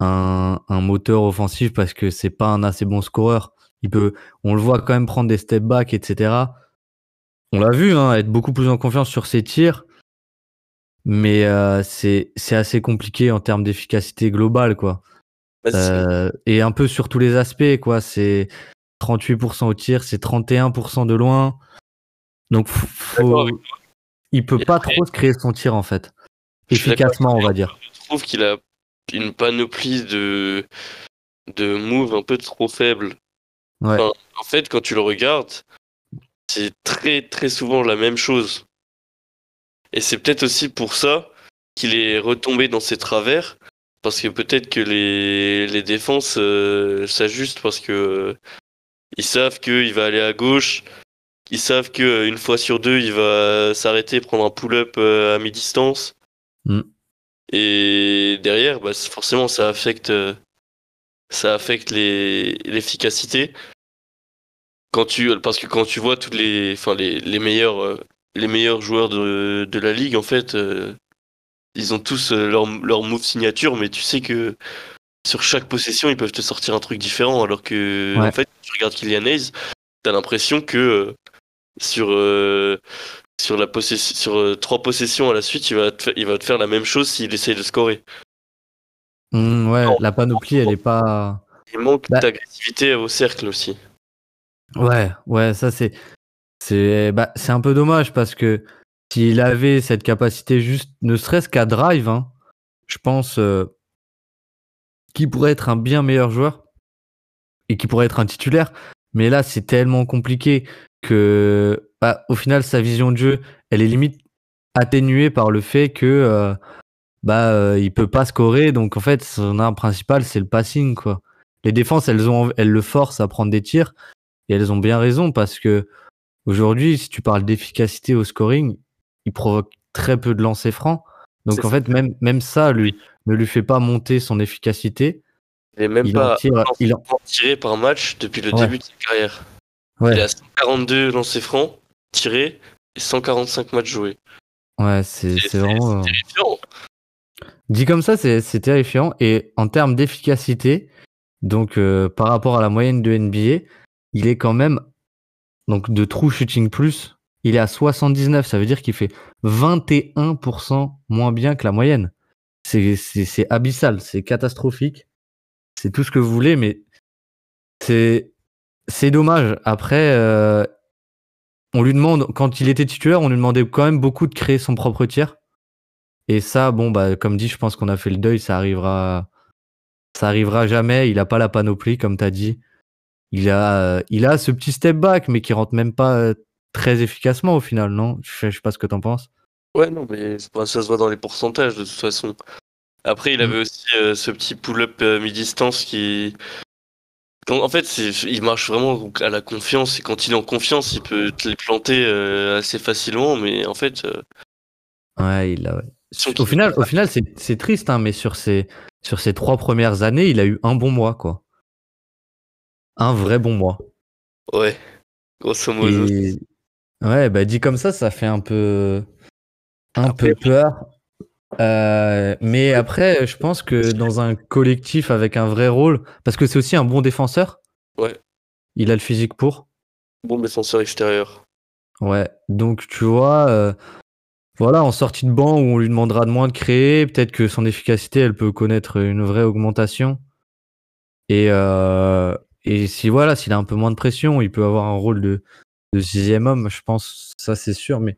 un, un moteur offensif parce que c'est pas un assez bon scoreur. Il peut, on le voit quand même prendre des step back, etc. On l'a vu, hein, être beaucoup plus en confiance sur ses tirs, mais euh, c'est c'est assez compliqué en termes d'efficacité globale, quoi. Bah, Euh, et un peu sur tous les aspects, quoi. C'est 38% au tir, c'est 31% de loin. Donc, faut, il peut Et pas après- trop se créer son tir, en fait. Efficacement, on va dire. Je trouve qu'il a une panoplie de de moves un peu trop faibles. Ouais. Enfin, en fait, quand tu le regardes, c'est très très souvent la même chose. Et c'est peut-être aussi pour ça qu'il est retombé dans ses travers, parce que peut-être que les, les défenses euh, s'ajustent parce que euh, ils savent qu'il va aller à gauche, ils savent que euh, une fois sur deux il va s'arrêter, prendre un pull-up à mi-distance. Mm. Et derrière, bah, forcément, ça affecte, euh, ça affecte l'efficacité. Quand tu, parce que quand tu vois tous les, enfin les, les meilleurs, euh, les meilleurs joueurs de, de la ligue, en fait, euh, ils ont tous leur, leur move signature, mais tu sais que sur chaque possession, ils peuvent te sortir un truc différent, alors que, Ouais. en fait, tu regardes Kylian Hayes, t'as l'impression que euh, sur, euh, sur la possession, sur euh, trois possessions à la suite, il va te, fa- il va te faire la même chose s'il essaye de scorer. Mm, ouais, Non. la panoplie, elle est pas. Il manque Bah- d'agressivité au cercle aussi. Ouais, ouais, ça c'est C'est bah, c'est un peu dommage parce que s'il avait cette capacité juste, ne serait-ce qu'à drive, hein, je pense euh, qu'il pourrait être un bien meilleur joueur et qu'il pourrait être un titulaire. Mais là, c'est tellement compliqué que, bah, au final, sa vision de jeu, elle est limite atténuée par le fait que euh, bah euh, il peut pas scorer. Donc en fait, son arme principale, c'est le passing, quoi. Les défenses, elles ont, elles le forcent à prendre des tirs et elles ont bien raison parce que aujourd'hui, si tu parles d'efficacité au scoring, il provoque très peu de lancers francs. Donc en fait, même, même ça lui, ne lui fait pas monter son efficacité. Il est même Il en pas tire- il en- tiré par match depuis le Ouais. début de sa carrière. Ouais. Il est à 142 lancers francs tirés et 145 matchs joués. Ouais, c'est c'est vraiment. terrifiant. Dit comme ça, c'est c'est terrifiant. Et en termes d'efficacité, donc euh, par rapport à la moyenne de NBA, il est quand même donc de true shooting plus, il est à 79. Ça veut dire qu'il fait 21% moins bien que la moyenne. C'est abyssal, c'est catastrophique. C'est tout ce que vous voulez, mais c'est dommage. Après, euh, on lui demande quand il était titulaire, on lui demandait quand même beaucoup de créer son propre tir. Et ça, bon, bah, comme dit, je pense qu'on a fait le deuil, ça arrivera, ça arrivera jamais. Il a pas la panoplie, comme tu as dit. Il a, ce petit step back, mais qui rentre même pas euh, très efficacement au final, non? Je je sais pas ce que t'en penses. Ouais, non, mais ça se voit dans les pourcentages de toute façon. Après, il Mm. avait aussi euh, ce petit pull-up euh, mi-distance qui. En fait, il marche vraiment à la confiance. Et quand il est en confiance, il peut te les planter euh, assez facilement. Mais en fait, euh, Ouais, il a. ouais. Au final, au final, c'est c'est triste, hein, mais sur ses, sur ses trois premières années, il a eu un bon mois, quoi. Un vrai bon mois. ouais, grosso modo. Et- Ouais, bah dit comme ça, ça fait un peu, un Après, peu peur. Euh, mais après, je pense que dans un collectif avec un vrai rôle, parce que c'est aussi un bon défenseur. Ouais. Il a le physique pour. Bon défenseur extérieur. Ouais. Donc tu vois, euh, voilà, en sortie de banc où on lui demandera de moins de créer, peut-être que son efficacité, elle peut connaître une vraie augmentation. Et euh, et si voilà, s'il a un peu moins de pression, il peut avoir un rôle de de sixième homme, je pense, ça c'est sûr. Mais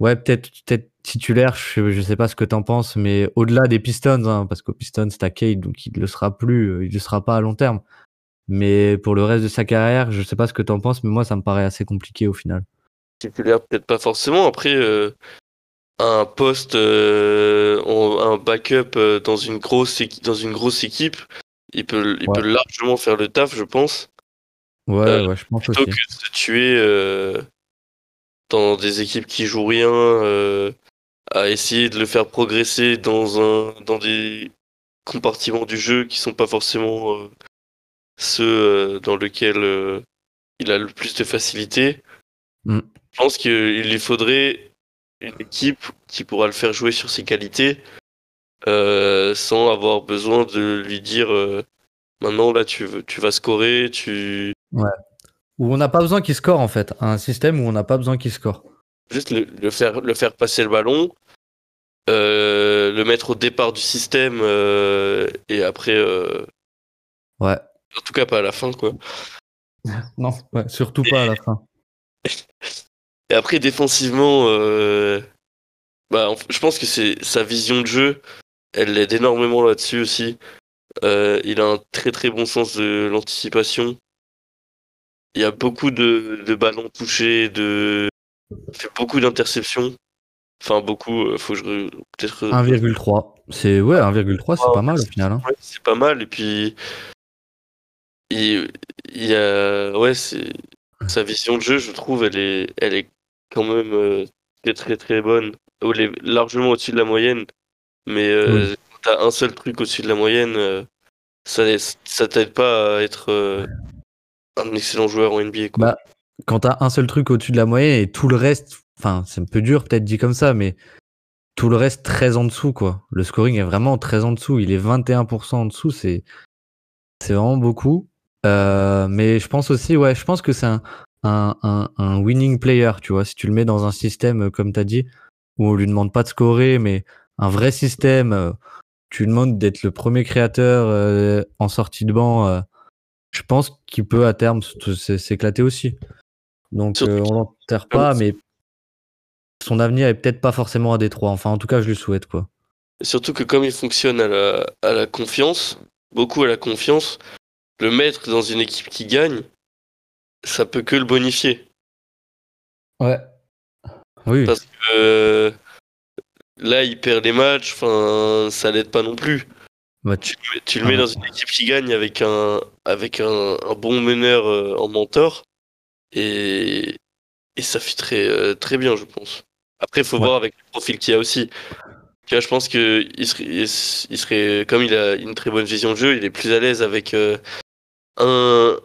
ouais, peut-être peut-être titulaire, je, je sais pas ce que t'en penses, mais au-delà des Pistons, hein, parce qu'au Pistons t'as Cade, donc il ne le sera plus, euh, il ne sera pas à long terme. Mais pour le reste de sa carrière, je sais pas ce que t'en penses, mais moi ça me paraît assez compliqué au final. Titulaire, peut-être pas forcément. Après, euh, un poste, euh, en- un backup dans une grosse dans une grosse équipe, il peut, il Ouais. peut largement faire le taf, je pense. Ouais, Euh, ouais, je pense plutôt aussi. que de se tuer dans des équipes qui jouent rien, à essayer de le faire progresser dans un dans des compartiments du jeu qui sont pas forcément euh, ceux euh, dans lesquels euh, il a le plus de facilité. Mm. Je pense qu'il lui faudrait une équipe qui pourra le faire jouer sur ses qualités sans avoir besoin de lui dire maintenant là tu veux tu vas scorer, tu Où on n'a pas besoin qu'il score en fait. Un système où on n'a pas besoin qu'il score. Juste le, le faire le faire passer le ballon euh, le mettre au départ du système euh, et après euh, Ouais. en tout cas pas à la fin quoi Non, ouais, surtout pas à la fin. et après défensivement euh, bah en- je pense que c'est sa vision de jeu elle l'aide énormément là-dessus aussi Euh, il a un très très bon sens de l'anticipation il y a beaucoup de, de ballons touchés de fait beaucoup d'interceptions enfin beaucoup euh, faut que je peut-être 1,3. C'est ouais, 1,3, c'est pas mal au final. hein. Ouais, c'est pas mal. Et puis, il, il y a, ouais, c'est sa vision de jeu, je trouve, elle est, elle est quand même euh, très très très bonne. Elle est largement au-dessus de la moyenne. Mais euh, quand t'as un seul truc au-dessus de la moyenne, euh, ça, ça t'aide pas à être un excellent joueur en NBA. Quoi. Bah, Quand t'as un seul truc au-dessus de la moyenne et tout le reste, enfin, c'est un peu dur peut-être dit comme ça, mais tout le reste très en dessous quoi. Le scoring est vraiment très en dessous. Il est 21% en dessous, c'est c'est vraiment beaucoup. Euh, mais je pense aussi, ouais, je pense que c'est un, un, un, winning player, tu vois. Si tu le mets dans un système, euh, comme tu as dit, où on lui demande pas de scorer, mais un vrai système, euh, tu lui demandes d'être le premier créateur euh, en sortie de banc, euh, je pense qu'il peut à terme s'éclater aussi. Donc euh, on l'enterre pas, mais son avenir est peut-être pas forcément à Détroit. Enfin, en tout cas, je lui souhaite quoi. Surtout que comme il fonctionne à la, à la confiance, beaucoup à la confiance, le mettre dans une équipe qui gagne, ça peut que le bonifier. Ouais. Oui. Parce Euh, là, il perd les matchs, enfin, ça l'aide pas non plus. Bah, Tu, le mets- tu le mets dans une équipe qui gagne avec un, avec un, un bon meneur euh, en mentor, et, et ça fit très, euh, très bien, je pense. Après, il faut Ouais. voir avec le profil qu'il y a aussi. Tu vois, je pense que il serait, il serait, comme il a une très bonne vision de jeu, il est plus à l'aise avec euh, un,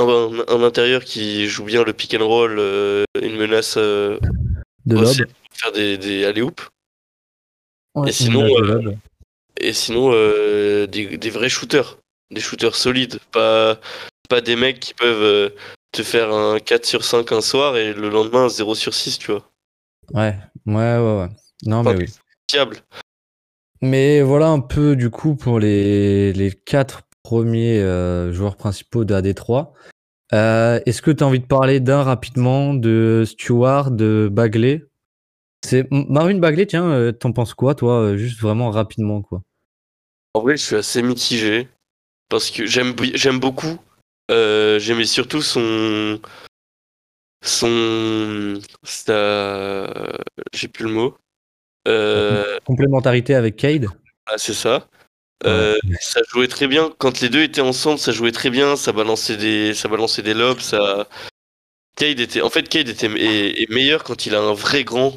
un, un intérieur qui joue bien le pick and roll, euh, une menace euh, de aussi pour faire des, des alley-oops. Ouais, et sinon. Et sinon, des, des vrais shooters. Des shooters solides. Pas, pas des mecs qui peuvent te faire un 4 sur 5 un soir et le lendemain un 0 sur 6, tu vois. Ouais, ouais, ouais, ouais. Non, mais oui. Fiable. Mais voilà un peu du coup pour les, les quatre premiers euh, joueurs principaux de AD3. Euh, Est-ce que tu as envie de parler d'un rapidement, de Stewart, de Bagley? C'est Marvin Bagley, tiens, euh, t'en penses quoi, toi Juste vraiment rapidement, quoi? En vrai, je suis assez mitigé. Parce que j'aime beaucoup. Euh, J'aimais surtout son. Son. Sa... J'ai plus le mot. Euh, Complémentarité avec Cade ah, c'est ça. Euh, ça jouait très bien. Quand les deux étaient ensemble, ça jouait très bien. Ça balançait des, ça balançait des lobes. Ça... Cade était, en fait, Cade était est, est meilleur quand il a un vrai grand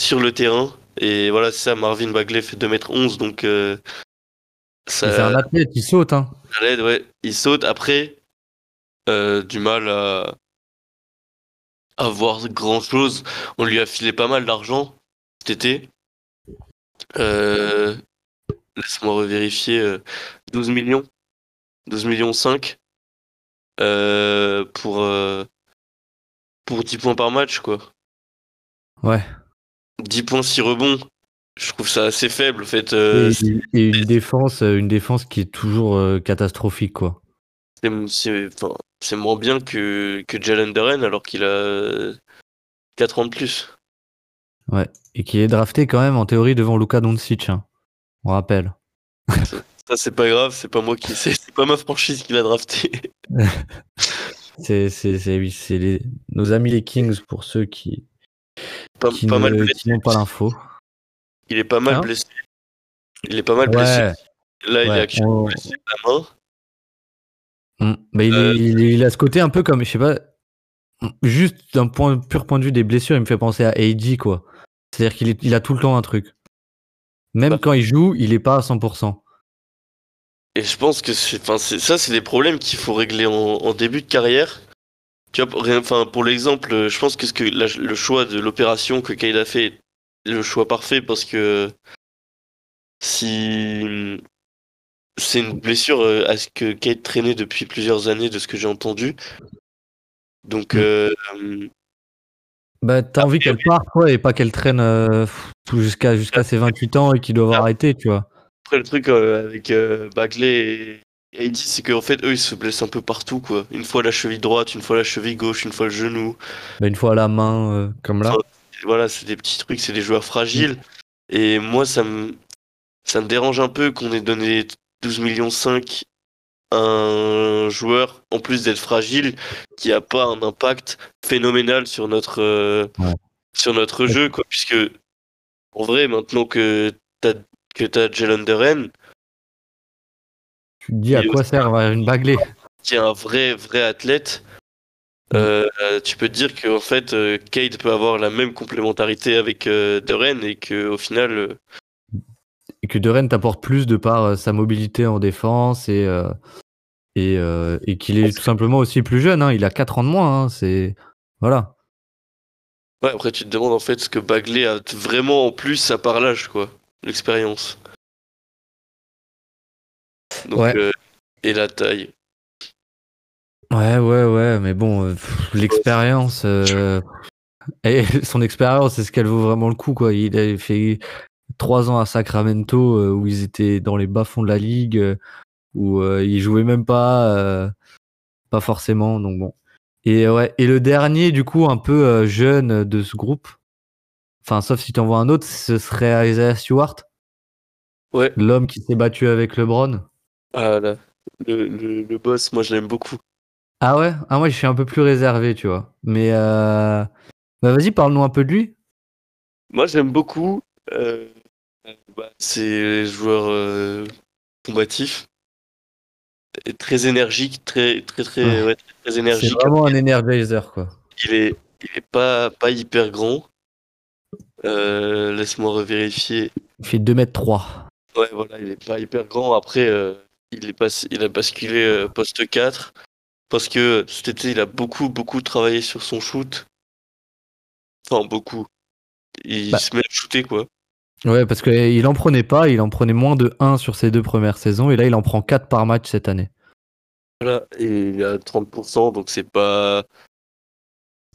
sur le terrain. Et voilà, c'est ça. Marvin Bagley fait 2m11, donc euh, C'est un ça, athlète, il saute, hein. ça. Ouais, il saute. Après, euh, du mal à, à voir grand chose. On lui a filé pas mal d'argent cet été. Euh, Laisse-moi revérifier. euh, 12 millions. 12 millions 5. Euh, pour, euh, pour 10 points par match, quoi. Ouais. 10 points, 6 rebonds. Je trouve ça assez faible, en fait. euh, Et, et une défense, euh, une défense qui est toujours euh, catastrophique, quoi. C'est- enfin, moins bien que, que Jalen Duren alors qu'il a 4 ans de plus. Ouais. Et qui est drafté quand même en théorie devant Luka Doncic, hein. On rappelle. Ça, c'est pas grave, c'est pas moi qui. C'est c'est pas ma franchise qui l'a drafté. C'est c'est- c'est- oui, c'est les- nos amis les Kings pour ceux qui, Pas, qui n'ont pas l'info. Il est pas mal Hein? blessé. Il est pas mal blessé. Là, il ouais, actuellement on- blessé de la main. Mm. Bah, il, est- il, a ce côté un peu comme, je sais pas, juste d'un point, pur point de vue des blessures, il me fait penser à AD, quoi. C'est-à-dire qu'il il a tout le temps un truc. Même Bah. quand il joue, il est pas à 100%. Et je pense que enfin, ça, c'est des problèmes qu'il faut régler en, en début de carrière. Tu vois, pour, enfin, pour l'exemple, je pense que, ce que la- le choix de l'opération que Kyle a fait est le choix parfait parce que si c'est une blessure euh, à ce que Kate traînait depuis plusieurs années, de ce que j'ai entendu. Donc, Mm. euh, Bah, t'as envie qu'elle parte, quoi, et pas qu'elle traîne euh, jusqu'à jusqu'à ses 28 ans et qu'il doit Ah. arrêter, tu vois. après, le truc euh, avec euh, Bagley et AD, c'est qu'en fait, eux, ils se blessent un peu partout, quoi. Une fois la cheville droite, une fois la cheville gauche, une fois le genou. Bah, une fois la main, comme là. voilà, c'est des petits trucs, c'est des joueurs fragiles. Et moi, ça me, ça me dérange un peu qu'on ait donné 12 millions 5 à un joueur, en plus d'être fragile, qui a pas un impact phénoménal sur notre, euh, Ouais. sur notre jeu, quoi. Puisque, en vrai, maintenant que t'as, que t'as Jalen Duren, Tu te dis à quoi sert avoir une baglée? qui est un vrai, vrai athlète, euh, tu peux te dire qu'en fait, euh, Cade peut avoir la même complémentarité avec euh, Duren et qu'au final, euh, et que Duren t'apporte plus de par euh, sa mobilité en défense et euh, et, euh, et qu'il est tout simplement aussi plus jeune. hein. Il a 4 ans de moins. hein. C'est voilà. Ouais, après tu te demandes en fait ce que Bagley a vraiment en plus à part l'âge, quoi. L'expérience. Donc, Ouais. euh, et la taille. Ouais, ouais, ouais. Mais bon, euh, l'expérience. euh, et son expérience, est-ce qu'elle vaut vraiment le coup quoi? Il a fait 3 ans à Sacramento euh, où ils étaient dans les bas fonds de la ligue, euh, où euh, ils jouaient même pas, euh, pas forcément. Donc bon. Et ouais, et le dernier, du coup, un peu jeune de ce groupe, enfin, sauf si tu en vois un autre, ce serait Isaiah Stewart, Ouais, l'homme qui s'est battu avec LeBron. ah là, le, le, le boss, moi je l'aime beaucoup. Ah ouais? Ah, moi, je suis un peu plus réservé, tu vois. Mais bah, vas-y, parle-nous un peu de lui. Moi j'aime beaucoup. Euh, bah, c'est joueur euh, combatif. Et très énergique, très très très, Ouais. ouais, très, très C'est énergique. vraiment un energizer, quoi. Il est, il est pas, pas hyper grand. Euh, Laisse-moi revérifier. Il fait 2 mètres 3. Ouais, voilà, il est pas hyper grand. Après, euh, il, est pas, il a basculé euh, poste 4 parce que cet été, il a beaucoup, beaucoup travaillé sur son shoot. Enfin, beaucoup. Il Bah. se met à shooter, quoi. Ouais, parce qu'il en prenait pas, il en prenait moins de 1 sur ses deux premières saisons, et là, il en prend 4 par match cette année. Voilà, et il a 30%, donc c'est pas,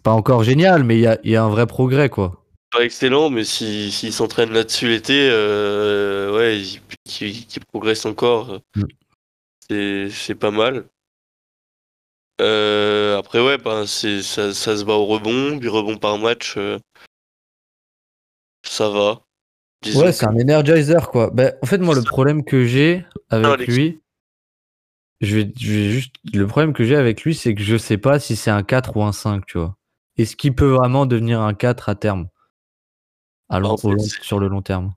Pas encore génial, mais il y a, y a un vrai progrès, quoi. pas excellent, mais s'il si, s'il s'entraîne là-dessus l'été, euh, ouais, qu'il qu'il progresse encore, Mm. c'est pas mal. Euh, après, ouais, c'est ça, ça se bat au rebond, du rebond par match, euh, ça va. Ouais, c'est un energizer, quoi. Ben, en fait, moi, le problème que j'ai avec lui, je vais, je vais juste, le problème que j'ai avec lui, c'est que je sais pas si c'est un 4 ou un 5, tu vois. Est-ce qu'il peut vraiment devenir un 4 à terme? À long- long- sur le long terme.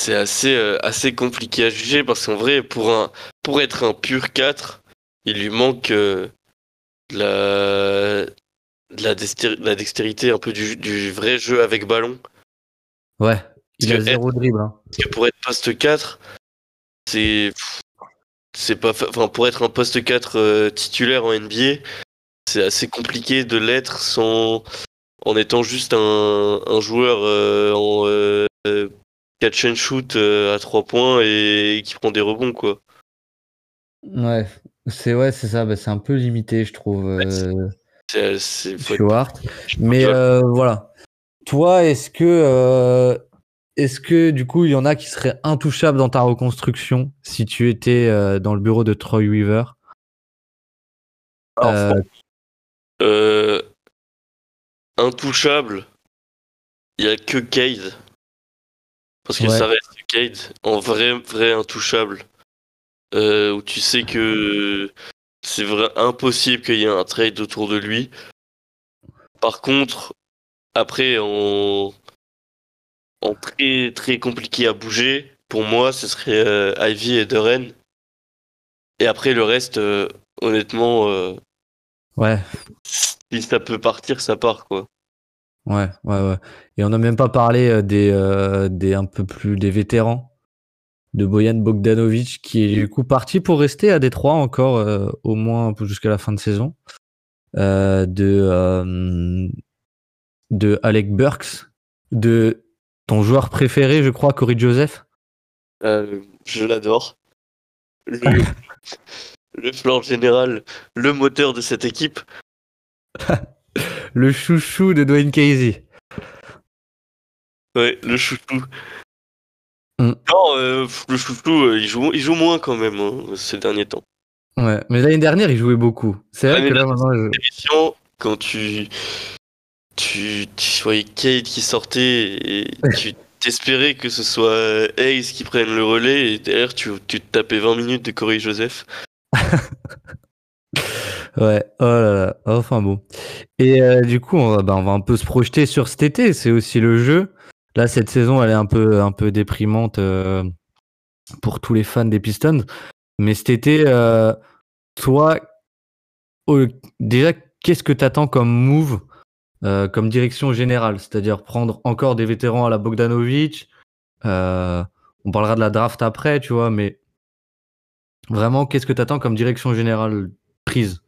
C'est assez, euh, assez compliqué à juger parce qu'en vrai, pour, un, pour être un pur 4, il lui manque euh, de la, la, dexté- de la dextérité un peu du, du vrai jeu avec ballon. Ouais, il a zéro dribble. hein. Parce que pour être poste 4, c'est. C'est pas. Enfin, pour être un poste 4 euh, titulaire en NBA, c'est assez compliqué de l'être sans. En étant juste un, un joueur euh, en euh, euh, catch and shoot euh, à 3 points et, qui prend des rebonds, quoi. Ouais, c'est ouais, c'est ça. bah, c'est un peu limité, je trouve, euh, C'est. Stewart. Mais Ouais. euh, voilà. Toi, est-ce que, euh, est-ce que du coup, il y en a qui seraient intouchables dans ta reconstruction si tu étais euh, dans le bureau de Troy Weaver? Alors, Euh, Euh, intouchable, il y a que Cade. Parce que Ouais. ça reste Cade en vrai, vrai intouchable. Où tu sais que c'est vrai impossible qu'il y ait un trade autour de lui. Par contre, après, en, en très très compliqué à bouger, pour moi, ce serait euh, Ivy et Duren. Et après, le reste, euh, honnêtement, euh, Ouais, si ça peut partir, ça part, quoi. ouais, ouais, ouais. Et on n'a même pas parlé des, des un peu plus des vétérans de Bojan Bogdanovic qui est du coup parti pour rester à Détroit encore au moins jusqu'à la fin de saison. De de Alec Burks, de ton joueur préféré, je crois, Corey Joseph. Euh, je l'adore. Le, le flanc général, le moteur de cette équipe. Le chouchou de Dwayne Casey. Ouais, le chouchou. Mm. Non, euh, le chouchou, euh, il, joue, il joue moins quand même hein, ces derniers temps. Ouais, mais l'année dernière, il jouait beaucoup. C'est vrai que là, maintenant, je- quand tu, tu, tu voyais Kate qui sortait et tu t'espérais que ce soit Ace qui prenne le relais et derrière tu, tu te tapais 20 minutes de Corey Joseph. Ouais, oh là là, enfin bon. Et euh, du coup, on va, bah, on va un peu se projeter sur cet été, c'est aussi le jeu. Là, cette saison, elle est un peu, un peu déprimante euh, pour tous les fans des Pistons. Mais cet été, euh, toi, déjà, qu'est-ce que tu attends comme move, euh, comme direction générale C'est-à-dire prendre encore des vétérans à la Bogdanovic. euh, on parlera de la draft après, tu vois, mais vraiment, qu'est-ce que tu attends comme direction générale prise?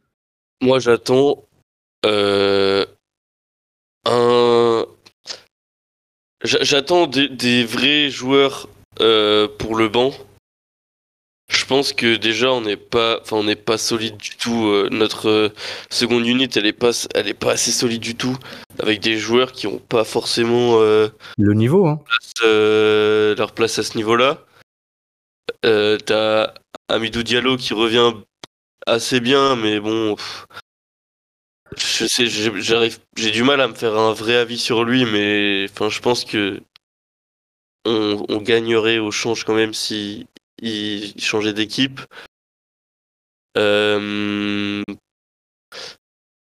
Moi j'attends euh, un. J'a- J'attends des, vrais joueurs pour le banc. Je pense que déjà on n'est pas, enfin on n'est pas solide du tout. euh, notre euh, seconde unit, elle est pas, elle est pas assez solide du tout, avec des joueurs qui ont pas forcément euh, Le niveau, hein euh, leur place à ce niveau-là. T'as Amidou Diallo qui revient assez bien, mais bon, pff, Je sais, j'ai- j'arrive, j'ai du mal à me faire un vrai avis sur lui, mais enfin, je pense que on, on gagnerait au change quand même si il changeait d'équipe. Euh,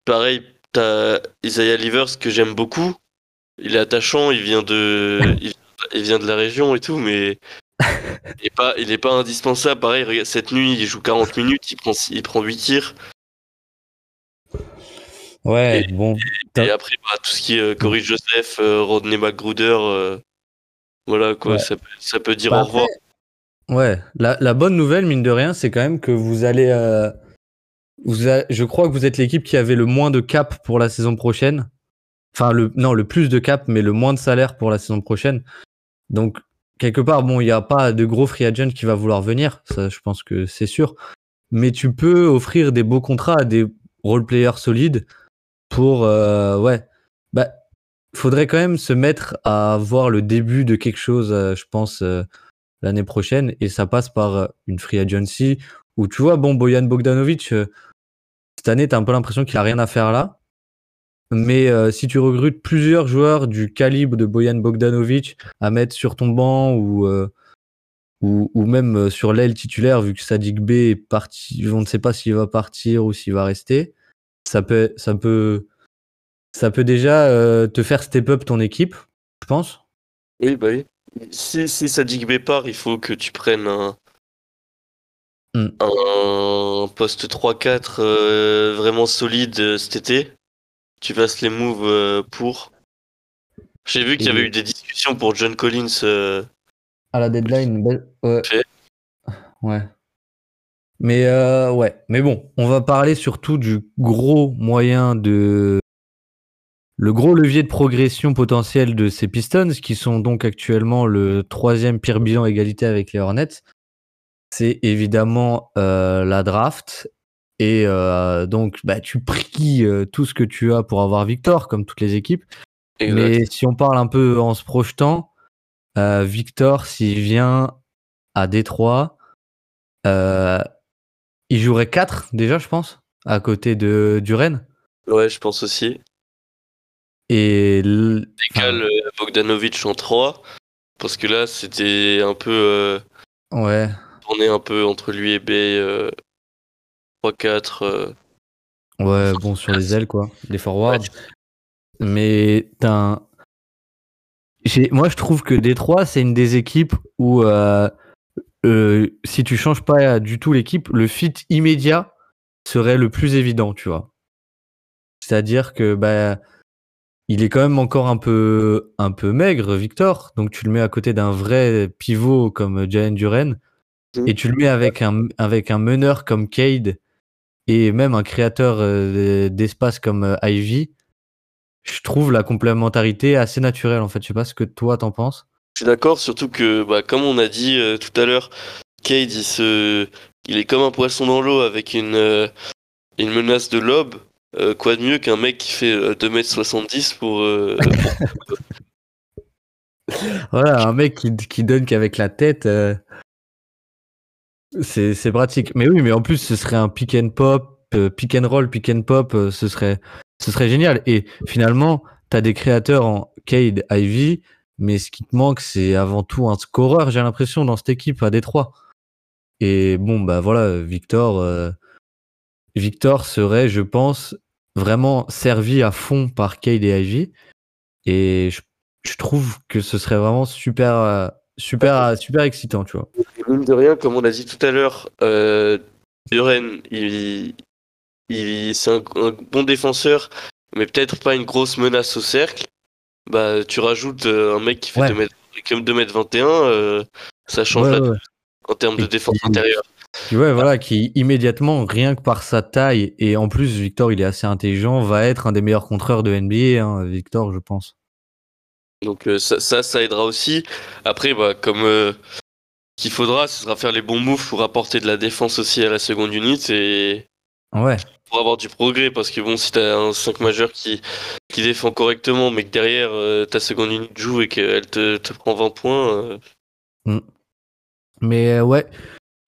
pareil, t'as Isaiah Livers que j'aime beaucoup. Il est attachant, il vient de, il, il vient de la région et tout, mais il est pas, il est pas indispensable. Pareil, regarde, cette nuit, il joue 40 minutes, il prend, il prend 8 tirs. Ouais, Et- bon. Et après, bah, tout ce qui est euh, Corey Joseph, euh, Rodney McGruder, euh, voilà quoi, Ouais. ça, peut, ça peut dire Bah, au revoir. Ouais, la, la bonne nouvelle, mine de rien, c'est quand même que vous allez. euh, vous je crois que vous êtes l'équipe qui avait le moins de cap pour la saison prochaine. Enfin, le, non, le plus de cap, mais le moins de salaire pour la saison prochaine. Donc, quelque part, bon, il n'y a pas de gros free agent qui va vouloir venir. Ça, je pense que c'est sûr. Mais tu peux offrir des beaux contrats à des role players solides pour. euh, ouais. Bah, faudrait quand même se mettre à voir le début de quelque chose, euh, je pense. L'année prochaine et ça passe par euh, une free agency où tu vois bon Boyan Bogdanovic euh, cette année tu as un peu l'impression qu'il a rien à faire là mais euh, si tu recrutes plusieurs joueurs du calibre de Boyan Bogdanovic à mettre sur ton banc ou ou, ou même sur l'aile titulaire vu que Sadik B est parti on ne sait pas s'il va partir ou s'il va rester ça peut ça peut ça peut déjà te faire step up ton équipe je pense Oui, bah oui. Si, si Sadik part, il faut que tu prennes un, Hmm. un poste 3-4 euh, vraiment solide euh, cet été. Tu fasses les moves euh, pour. J'ai vu qu'il y avait eu des discussions pour John Collins. euh, À la deadline, belle- ouais. Mais euh, ouais, mais bon, on va parler surtout du gros moyen de le gros levier de progression potentiel de ces Pistons, qui sont donc actuellement le troisième pire bilan égalité avec les Hornets. C'est évidemment euh, la draft. Et euh, donc, bah, tu pries euh, tout ce que tu as pour avoir Victor, comme toutes les équipes. exact. Mais si on parle un peu en se projetant, Victor, s'il vient à Détroit, il jouerait 4 déjà, je pense, à côté de Duren. Ouais, je pense aussi. Et l- Décale Bogdanovic en 3. Parce que là, c'était un peu. euh, ouais, tourné un peu entre lui et B. euh, 3-4. euh, ouais, bon sur les ailes quoi, les forwards. Mais t'as un- j'ai- moi je trouve que Détroit c'est une des équipes où euh, euh, si tu changes pas du tout l'équipe, le fit immédiat serait le plus évident, tu vois. C'est-à-dire que bah il est quand même encore un peu un peu maigre, Victor. Donc tu le mets à côté d'un vrai pivot comme Jalen Duren Mhm. et tu le mets avec un avec un meneur comme Cade et même un créateur euh, d'espace comme euh, Ivy. Je trouve la complémentarité assez naturelle en fait. Je sais pas ce que toi t'en penses. Je suis d'accord, surtout que, bah, comme on a dit euh, tout à l'heure, Cade, il, se... il est comme un poisson dans l'eau avec une, euh, une menace de lob. Euh, quoi de mieux qu'un mec qui fait euh, 2m70 pour. euh, Voilà, un mec qui, qui donne qu'avec la tête, euh, c'est pratique. Mais oui, mais en plus, ce serait un pick and pop, euh, pick and roll, pick and pop, euh, ce serait, ce serait génial. Et finalement, tu as des créateurs en Cade, Ivy, mais ce qui te manque, c'est avant tout un scoreur, j'ai l'impression, dans cette équipe à Détroit. Et bon, bah voilà, Victor, euh, Victor serait, je pense, vraiment servi à fond par Cade et Ivy. Et je, je trouve que ce serait vraiment super, euh, super, super excitant, tu vois. Mine de rien, comme on a dit tout à l'heure, euh, Duren, il, il, c'est un, un bon défenseur, mais peut-être pas une grosse menace au cercle. Bah, tu rajoutes euh, un mec qui fait Ouais. 2 mètres, comme 2m21, euh, ça change Ouais, la ouais, donne ouais. en termes de défense intérieure. Ouais, voilà, qui immédiatement, rien que par sa taille, et en plus, Victor, il est assez intelligent, va être un des meilleurs contreurs de NBA, hein, Victor, je pense. Donc euh, ça, ça, ça aidera aussi. Après, bah, comme euh, qu'il faudra, ce sera faire les bons moves pour apporter de la défense aussi à la seconde unité et Ouais, pour avoir du progrès. Parce que bon, si t'as un 5 majeur qui, qui défend correctement, mais que derrière euh, ta seconde unité joue et qu'elle te, te prend 20 points, euh, mais ouais,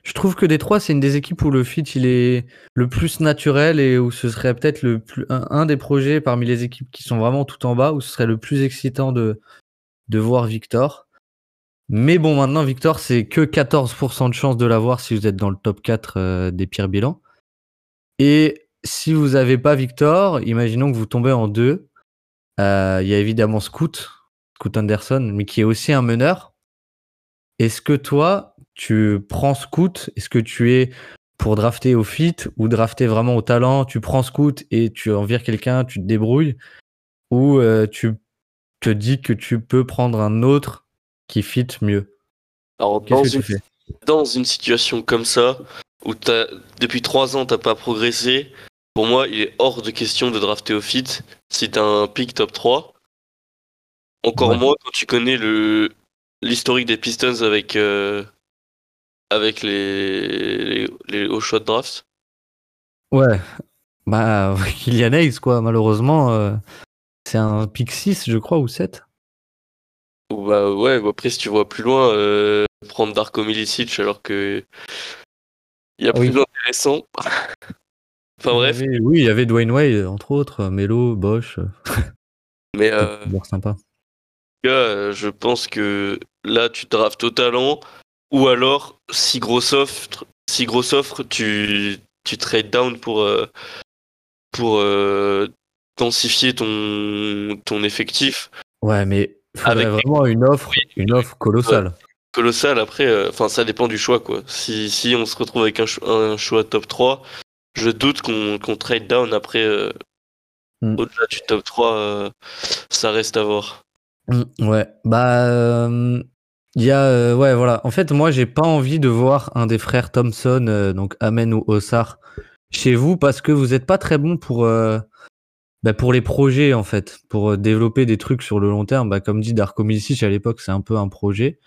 Je trouve que Détroit, c'est une des équipes où le fit il est le plus naturel et où ce serait peut-être le plus un, des projets parmi les équipes qui sont vraiment tout en bas où ce serait le plus excitant de de voir Victor. Mais bon, maintenant Victor, c'est que 14% de chance de l'avoir si vous êtes dans le top 4 euh, des pires bilans. Et si vous n'avez pas Victor, imaginons que vous tombez en deux. euh, Il y a évidemment Scoot, Scoot Anderson, mais qui est aussi un meneur. Est-ce que toi, tu prends Scoot Est-ce que tu es pour drafter au fit ou drafter vraiment au talent? Tu prends Scoot et tu en vires quelqu'un, tu te débrouilles? Ou euh, tu te dis que tu peux prendre un autre qui fit mieux? Alors, dans que une, tu fais? dans une situation comme ça, où t'as, depuis 3 ans, t'as pas progressé, pour moi, il est hors de question de drafter au fit si t'as un pick top 3. Encore Ouais. moins quand tu connais le, l'historique des Pistons avec, euh, avec les, les, les hauts shot drafts. Ouais, bah Kylian Hayes, quoi, malheureusement, euh, c'est un pick 6, je crois, ou 7. Ou bah ouais, ou après si tu vois plus loin, euh, prendre Darko Milicic alors que il y a Ah oui. plus intéressant. enfin bref, Il y avait- oui, il y avait Dwayne Wade, entre autres, Melo, Bosch, mais euh, sympa. euh, je pense que là tu draftes au talent ou alors si gros offre, si gros offre, tu tu trade down pour euh, pour euh, densifier ton ton effectif Ouais, mais Avec- vraiment une offre, une offre colossale. colossal après euh, ça dépend du choix quoi. Si si on se retrouve avec un, cho- un choix top 3, je doute qu'on qu'on trade down après Mm. au-delà du top 3 euh, ça reste à voir. Mm, ouais, bah, il y a, euh, ouais, voilà. En fait, moi, j'ai pas envie de voir un des frères Thompson, euh, donc Amen ou Ossar, chez vous parce que vous êtes pas très bon pour, euh, bah, pour les projets, en fait, pour euh, développer des trucs sur le long terme. Bah, comme dit Darko Milicic à l'époque, c'est un peu un projet.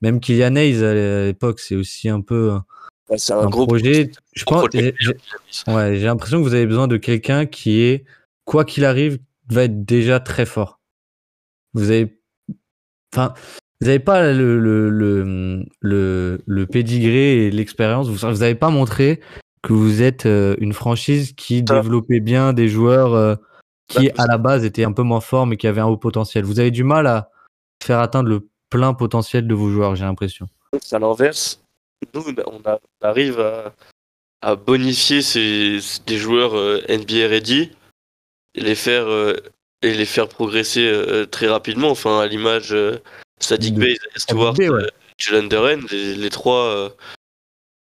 Même Kylian Hayes à l'époque, c'est aussi un peu euh, c'est un, projet. Je gros pense, Ouais, j'ai l'impression que vous avez besoin de quelqu'un qui est, quoi qu'il arrive, va être déjà très fort. Vous avez, enfin, vous n'avez pas le, le, le, le, le pédigré et l'expérience. Vous n'avez pas montré que vous êtes euh, une franchise qui développait bien des joueurs euh, qui, Bah, à la base, étaient un peu moins forts mais qui avaient un haut potentiel. Vous avez du mal à faire atteindre le plein potentiel de vos joueurs, j'ai l'impression. C'est à l'inverse. Nous, on, a- on arrive à, à bonifier ces, des joueurs euh, NBA ready et les faire, et les faire progresser très rapidement. Enfin, à l'image Sadiq De- Isaiah Stewart, ouais. euh, Jalen Duren, les, les trois euh,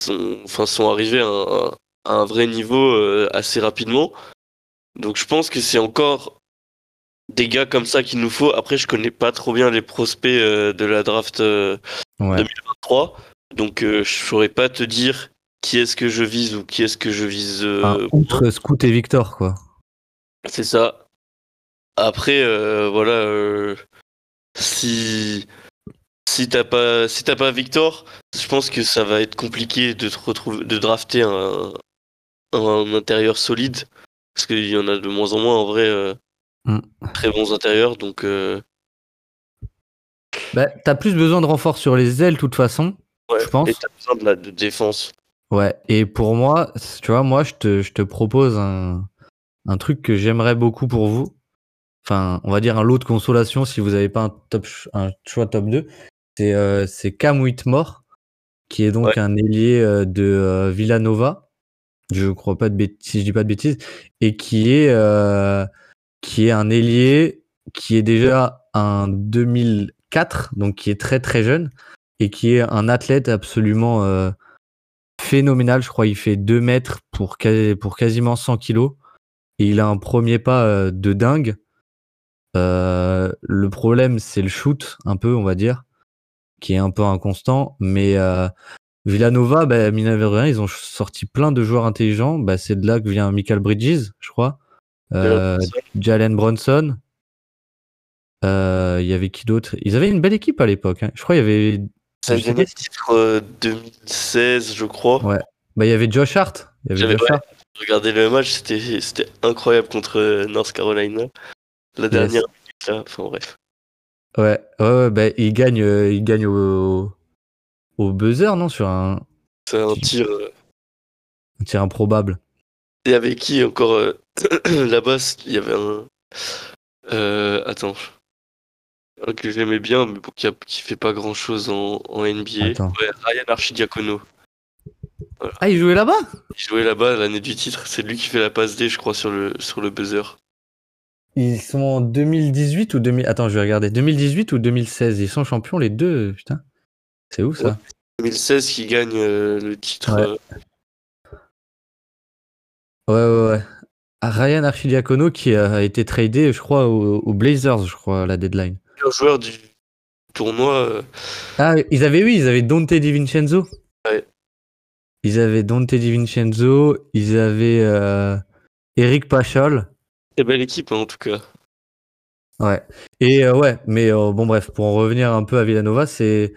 sont, enfin, sont arrivés à un, à un vrai niveau euh, assez rapidement. Donc je pense que c'est encore des gars comme ça qu'il nous faut. Après, je connais pas trop bien les prospects de la draft. euh, Ouais. 2023. Donc je saurais pas te dire qui est-ce que je vise ou qui est-ce que je vise. Enfin, outre Scoot et Victor, quoi. c'est ça. Après, euh, voilà, euh, si si t'as pas si t'as pas Victor, je pense que ça va être compliqué de te retrouver de drafter un un intérieur solide parce qu'il y en a de moins en moins en vrai euh, Mm. très bons intérieurs. Donc euh, Bah, t'as plus besoin de renfort sur les ailes, de toute façon. ouais. Je pense. Et t'as besoin de la de défense. Ouais, et pour moi, tu vois, moi, je te, je te propose un, un truc que j'aimerais beaucoup pour vous. Enfin, on va dire un lot de consolation si vous n'avez pas un, top, un choix top 2. C'est euh, Cam Whitmore, qui est donc Ouais. un ailier euh, de euh, Villanova. Je crois pas de bêtises, si je dis pas de bêtises. Et qui est, euh, qui est un ailier qui est déjà un 2004, donc qui est très très jeune, et qui est un athlète absolument euh, phénoménal. Je crois il fait 2 mètres pour, pour quasiment 100 kilos. Et il a un premier pas de dingue. Euh, le problème, c'est le shoot, un peu, on va dire, qui est un peu inconstant. Mais euh, Villanova, bah, mine ils ont sorti plein de joueurs intelligents. Bah, c'est de là que vient Michael Bridges, je crois. Euh, Jalen Bronson. Euh, Il y avait qui d'autre? Ils avaient une belle équipe à l'époque. hein. Je crois qu'il y avait. Ça vient euh, 2016, je crois. Ouais. Bah, il y avait Josh Hart. Il y avait Josh ouais. Hart. Regardez le match, c'était incroyable contre North Carolina. La dernière minute là, enfin bref. Ouais, ouais, ouais, bah, il gagne, euh, il gagne au, au buzzer, non Sur un. C'est un tir. euh, Un tir improbable. Et avec qui encore euh, là-bas Il y avait un. Euh, attends. Un que j'aimais bien, mais qui, a- qui fait pas grand chose en, en NBA. Attends. Ouais, Ryan Archidiakono. Ah, il jouait là-bas? Il jouait là-bas l'année du titre. C'est lui qui fait la passe D, je crois, sur le, sur le buzzer. Ils sont en 2018 ou 2000... Attends, je vais regarder. 2018 ou 2016 Ils sont champions les deux, putain. C'est où ça 2016 qui gagne euh, le titre. Ouais. euh, Ouais, ouais, ouais. Ah, Ryan Archidiakono qui a été tradé, je crois, aux aux Blazers, je crois, à la deadline. meilleur joueur du tournoi. euh, Ah, ils avaient, oui, ils avaient Dante DiVincenzo. Ouais. Ils avaient Dante DiVincenzo, ils avaient euh, Eric Pachol. Très belle équipe, hein, en tout cas. Ouais. Et euh, ouais, mais euh, bon, bref, pour en revenir un peu à Villanova, c'est.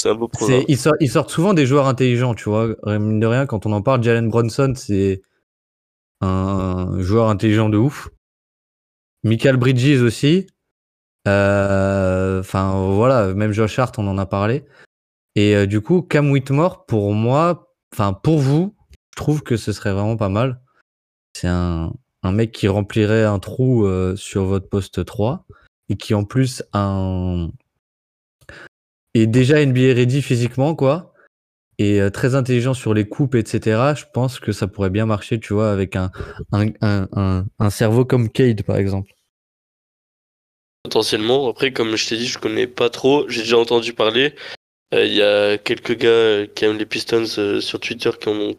C'est un beau c'est programme. ils, sortent, ils sortent souvent des joueurs intelligents, tu vois. Mine de rien, quand on en parle, Jalen Bronson, c'est un joueur intelligent de ouf. Michael Bridges aussi. Euh, Enfin, voilà, même Josh Hart, on en a parlé. Et du coup, Cam Whitmore, pour moi, enfin, pour vous, je trouve que ce serait vraiment pas mal. C'est un, un mec qui remplirait un trou euh, sur votre poste 3 et qui en plus un... est déjà NBA ready physiquement, quoi. Et euh, très intelligent sur les coupes, etc. Je pense que ça pourrait bien marcher, tu vois, avec un, un, un, un, cerveau comme Cade, par exemple. Potentiellement. Après, comme je t'ai dit, je connais pas trop. J'ai déjà entendu parler. Euh, Il y a quelques gars qui aiment les Pistons sur Twitter qui ont,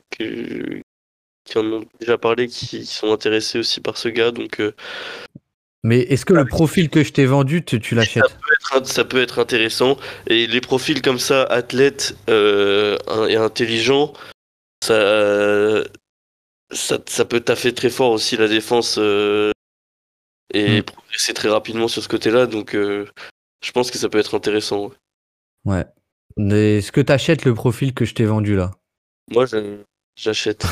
qui en ont déjà parlé, qui sont intéressés aussi par ce gars. Donc, euh, Mais est-ce que le profil que je t'ai vendu, tu, tu l'achètes ça peut être intéressant. Et les profils comme ça, athlètes euh, et intelligents, ça, ça, ça peut taffer très fort aussi la défense euh, et Mm. progresser très rapidement sur ce côté-là. Donc, je pense que ça peut être intéressant. ouais. Ouais. Est-ce que tu achètes le profil que je t'ai vendu là? Moi, j'achète.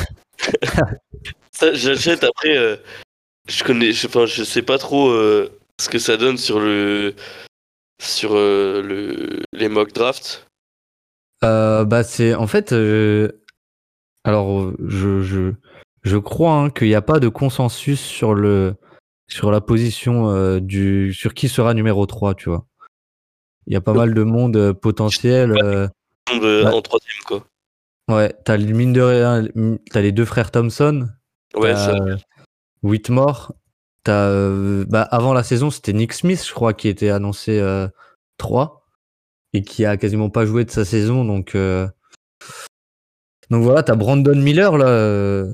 Ça, j'achète après. euh, je connais, je, enfin, je sais pas trop euh, ce que ça donne sur le sur euh, le les mock drafts. Bah c'est en fait alors je je je crois hein, qu'il n'y a pas de consensus sur le sur la position du sur qui sera numéro 3, tu vois. Il y a pas mal de monde potentiel euh, Ouais. en troisième quoi. Ouais, t'as le mine de rien, t'as les deux frères Thompson, Ouais, t'as, ça, euh, Whitmore, t'as euh, bah avant la saison, c'était Nick Smith, je crois qui était annoncé euh, 3 et qui a quasiment pas joué de sa saison donc euh, donc voilà, t'as Brandon Miller là. euh,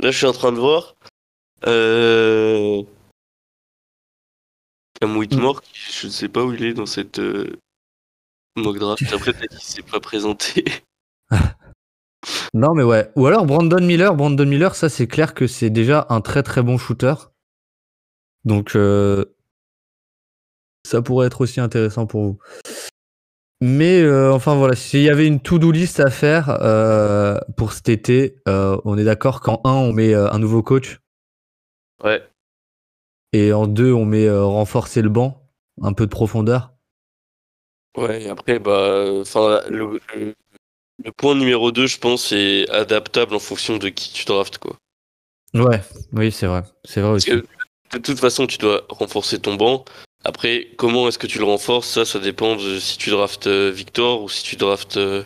Là, je suis en train de voir. Euh... Cam Whitmore, qui- je ne sais pas où il est dans cette euh, mock draft. Après, peut-être qu'il s'est pas présenté. Non, mais ouais. Ou alors Brandon Miller. Brandon Miller, ça, c'est clair que c'est déjà un très très bon shooter. Donc, euh, ça pourrait être aussi intéressant pour vous. Mais euh, enfin voilà, s'il y avait une to-do list à faire euh, pour cet été, on est d'accord qu'en 1, on met un nouveau coach Ouais. et en 2, on met renforcer le banc, un peu de profondeur. Ouais, et après, bah, le, le- le point numéro 2, je pense, c'est adaptable en fonction de qui tu draftes, quoi. Ouais, oui, c'est vrai. C'est vrai Parce aussi. que de toute façon, tu dois renforcer ton banc. Après, comment est-ce que tu le renforces? Ça, ça dépend de si tu draftes euh, Victor ou si tu draftes. euh,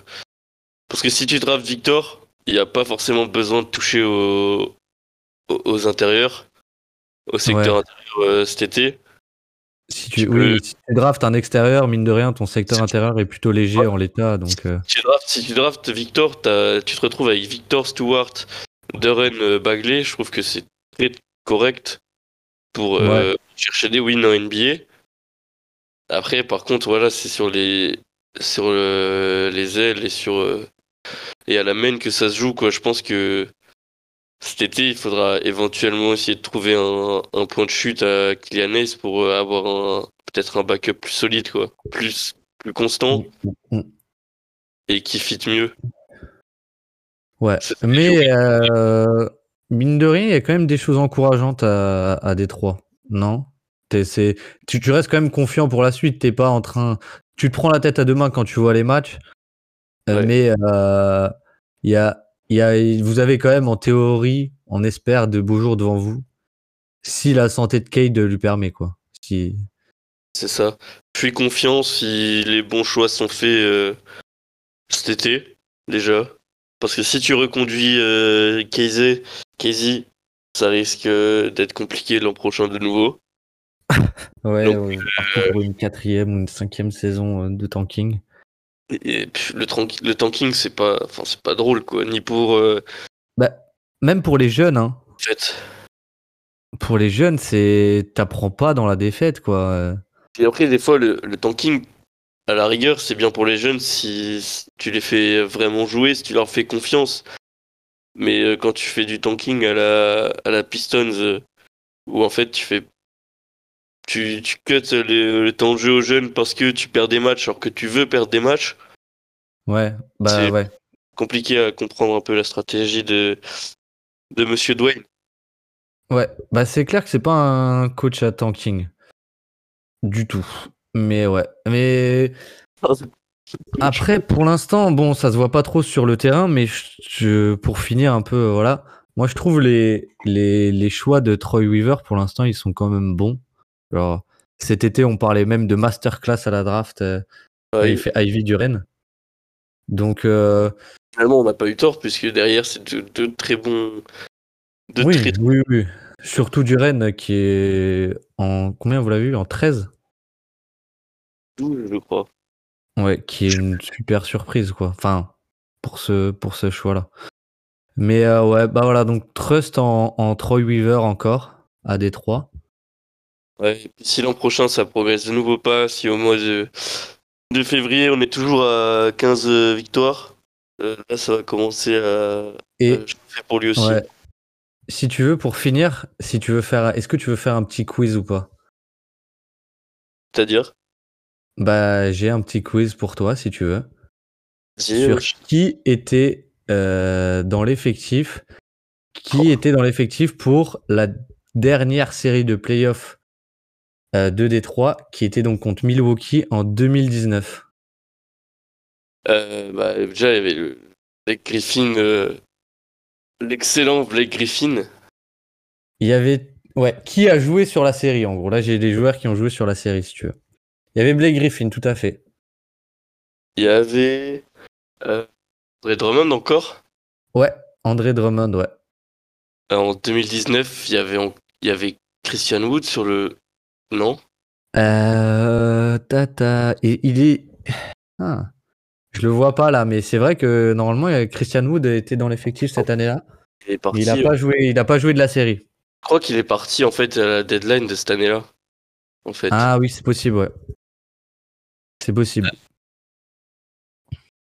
Parce que si tu draftes Victor, il n'y a pas forcément besoin de toucher aux, aux, aux intérieurs, au secteur Ouais. intérieur euh, cet été. Si tu, tu oui, peux- si tu draftes un extérieur, mine de rien, ton secteur intérieur est plutôt léger en l'état. Donc, euh, Si tu draftes, si tu draftes Victor, tu te retrouves avec Victor Stewart, Duren euh, Bagley. Je trouve que c'est très correct pour euh, chercher des wins en NBA. Après, par contre, voilà, c'est sur les sur euh, les ailes et sur euh, et à la main que ça se joue quoi. Je pense que cet été, il faudra éventuellement essayer de trouver un, un point de chute à Kylian Hayes pour euh, avoir peut-être un backup plus solide quoi, plus plus constant. Mm. et qui fit mieux. Ouais, mais euh, mine de rien, il y a quand même des choses encourageantes à, à Détroit, non? C'est- tu, tu restes quand même confiant pour la suite, t'es pas en train... Tu te prends la tête à deux mains quand tu vois les matchs, Euh, Ouais. Mais euh, il y a, il y a, vous avez quand même en théorie, on espère, de beaux jours devant vous. Si la santé de Cade lui permet, quoi. Si... C'est ça. Je suis confiant si les bons choix sont faits euh, cet été, déjà. Parce que si tu reconduis euh, Casey, Casey, ça risque euh, d'être compliqué l'an prochain de nouveau. Ouais, Donc, ouais, pour une quatrième ou une cinquième saison euh, de tanking. Et, puis, le, tanking, c'est pas, enfin, c'est pas drôle, quoi. Ni pour. euh, Bah, même pour les jeunes, hein. en fait. Pour les jeunes, c'est t'apprends pas dans la défaite, quoi. Et après, des fois, le, le tanking, à la rigueur, c'est bien pour les jeunes si, si tu les fais vraiment jouer, si tu leur fais confiance. Mais euh, quand tu fais du tanking à la, à la Pistons, euh, où en fait tu fais. Tu, tu cuts le, le temps de jeu aux jeunes parce que tu perds des matchs alors que tu veux perdre des matchs, Ouais, bah C'est- ouais. compliqué à comprendre un peu la stratégie de, de Monsieur Dwayne. Ouais, bah c'est clair que c'est pas un coach à tanking. Du tout. Mais ouais. Mais après, pour l'instant, bon, ça se voit pas trop sur le terrain, mais je, je- pour finir un peu, voilà. Moi, je trouve les, les, les choix de Troy Weaver, pour l'instant, ils sont quand même bons. Cet été, on parlait même de masterclass à la draft. euh, Ouais, il fait Ivy Duren. Donc, euh, finalement, on n'a pas eu tort puisque derrière, c'est de, de très bons. De oui, très oui, oui. Surtout Duren qui est en. Combien vous l'avez vu? En 13 doux, je crois. Ouais, qui est une super surprise, quoi. Enfin, pour ce, pour ce choix-là. Mais euh, ouais, bah voilà, donc Trust en, en Troy Weaver encore, à Détroit. Ouais, et puis si l'an prochain ça progresse de nouveau pas, si au mois de, de février on est toujours à 15 victoires, euh, là ça va commencer à, Et à chauffer pour lui aussi. ouais, si tu veux, pour finir, si tu veux faire. Est-ce que tu veux faire un petit quiz ou pas? C'est-à-dire? Bah, j'ai un petit quiz pour toi, si tu veux. Sur ouais. qui était euh, dans l'effectif qui était dans l'effectif pour la dernière série de playoffs euh, de Détroit qui était donc contre Milwaukee en 2019 Euh, bah, déjà il y avait le Blake Griffin, euh, l'excellent Blake Griffin. il y avait ouais qui a joué sur la série en gros? Là j'ai des joueurs qui ont joué sur la série si tu veux. Il y avait Blake Griffin tout à fait. Il y avait euh, Andre Drummond encore? ouais André Drummond ouais. En 2019 il y avait il y avait Christian Wood sur le non euh, tata et il est ah, je le vois pas là mais c'est vrai que normalement euh, Christian Wood était dans l'effectif cette année-là il est parti. Il a pas joué, il a pas joué de la série. Je crois qu'il est parti en fait à la deadline de cette année-là. En fait. Ah oui, c'est possible, ouais. C'est possible.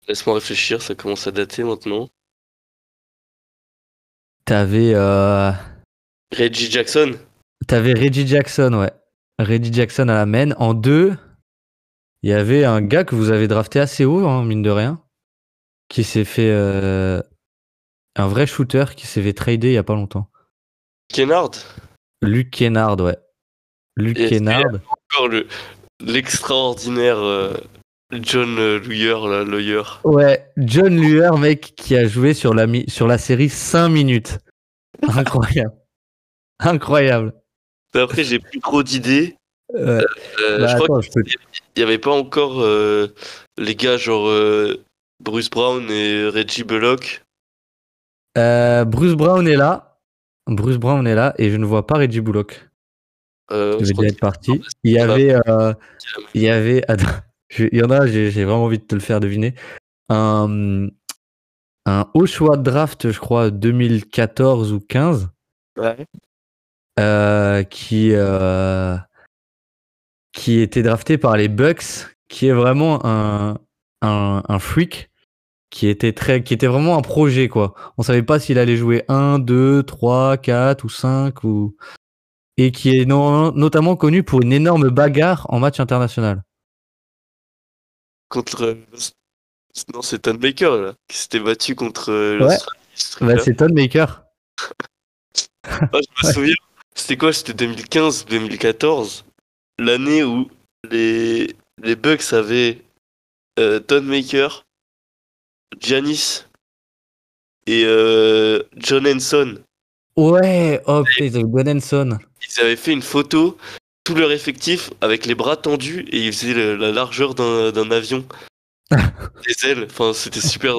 Laisse-moi réfléchir, ça commence à dater maintenant. T'avais, euh... Reggie Jackson. t'avais Reggie Jackson, ouais. Reggie Jackson à la main. En deux, il y avait un gars que vous avez drafté assez haut, hein, mine de rien, qui s'est fait euh, un vrai shooter qui s'est fait trader il y a pas longtemps. Kennard? Luke Kennard, ouais. Luke Et Kennard. Encore le l'extraordinaire euh, John euh, Lawyer, là, Lawyer. Ouais, John Luer, mec, qui a joué sur la, sur la série 5 minutes. Incroyable. Incroyable. Après, j'ai plus trop d'idées. Ouais. Euh, Bah, je crois qu'il n'y avait pas encore euh, les gars genre euh, Bruce Brown et Reggie Bullock. Euh, Bruce Brown est là. Bruce Brown est là et je ne vois pas Reggie Bullock. Euh, Je je vais être parti. Il y avait, euh, il y avait, attends, je- il y en a, j'ai j'ai vraiment envie de te le faire deviner. Un, un haut choix de draft, je crois, 2014 ou 15, Ouais. euh, qui, euh, qui était drafté par les Bucks, qui est vraiment un, un, un freak, qui était très, qui était vraiment un projet, quoi. On savait pas s'il allait jouer 1, 2, 3, 4 ou 5 ou, et qui est no- notamment connu pour une énorme bagarre en match international. Contre. euh, non, c'est Tom Baker là, qui s'était battu contre euh, Ouais. Bah, c'est Ton Maker. Ah, je me souviens. C'était quoi? C'était 2015-2014 L'année où les, les Bucks avaient euh, Maker, Giannis et euh, John Henson. Ouais, oh putain, Godinson. Ils avaient fait une photo, tout leur effectif, avec les bras tendus et ils faisaient le- la largeur d'un avion. Des ailes. Enfin, c'était super,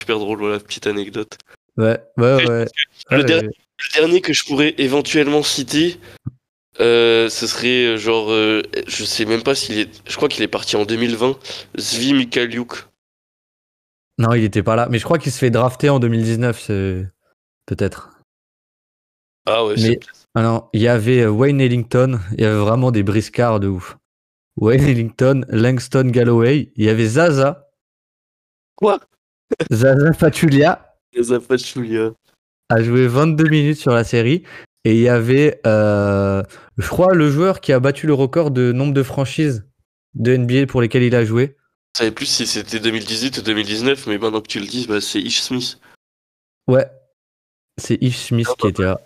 super drôle, voilà, petite anecdote. Ouais, ouais, ouais. Le Ouais, dernier- Le dernier que je pourrais éventuellement citer, euh, ce serait euh, genre, euh, je sais même pas s'il est, je crois qu'il est parti en 2020, Zvi Mikhailiuk. Non, il était pas là. Mais je crois qu'il se fait drafter en 2019, c'est- peut-être. Ah ouais, Mais- c'est Ah il y avait euh, Wayne Ellington, il y avait vraiment des briscards de ouf. Wayne Ellington, Langston Galloway, il y avait Zaza. Quoi? Zaza Pachulia Zapachulia. a joué 22 minutes sur la série. Et il y avait, euh, je crois, le joueur qui a battu le record de nombre de franchises de NBA pour lesquelles il a joué. Je savais plus si c'était 2018 ou 2019, mais maintenant que tu le dis, bah, c'est Ish Smith. Ouais, c'est Yves Smith qui était là.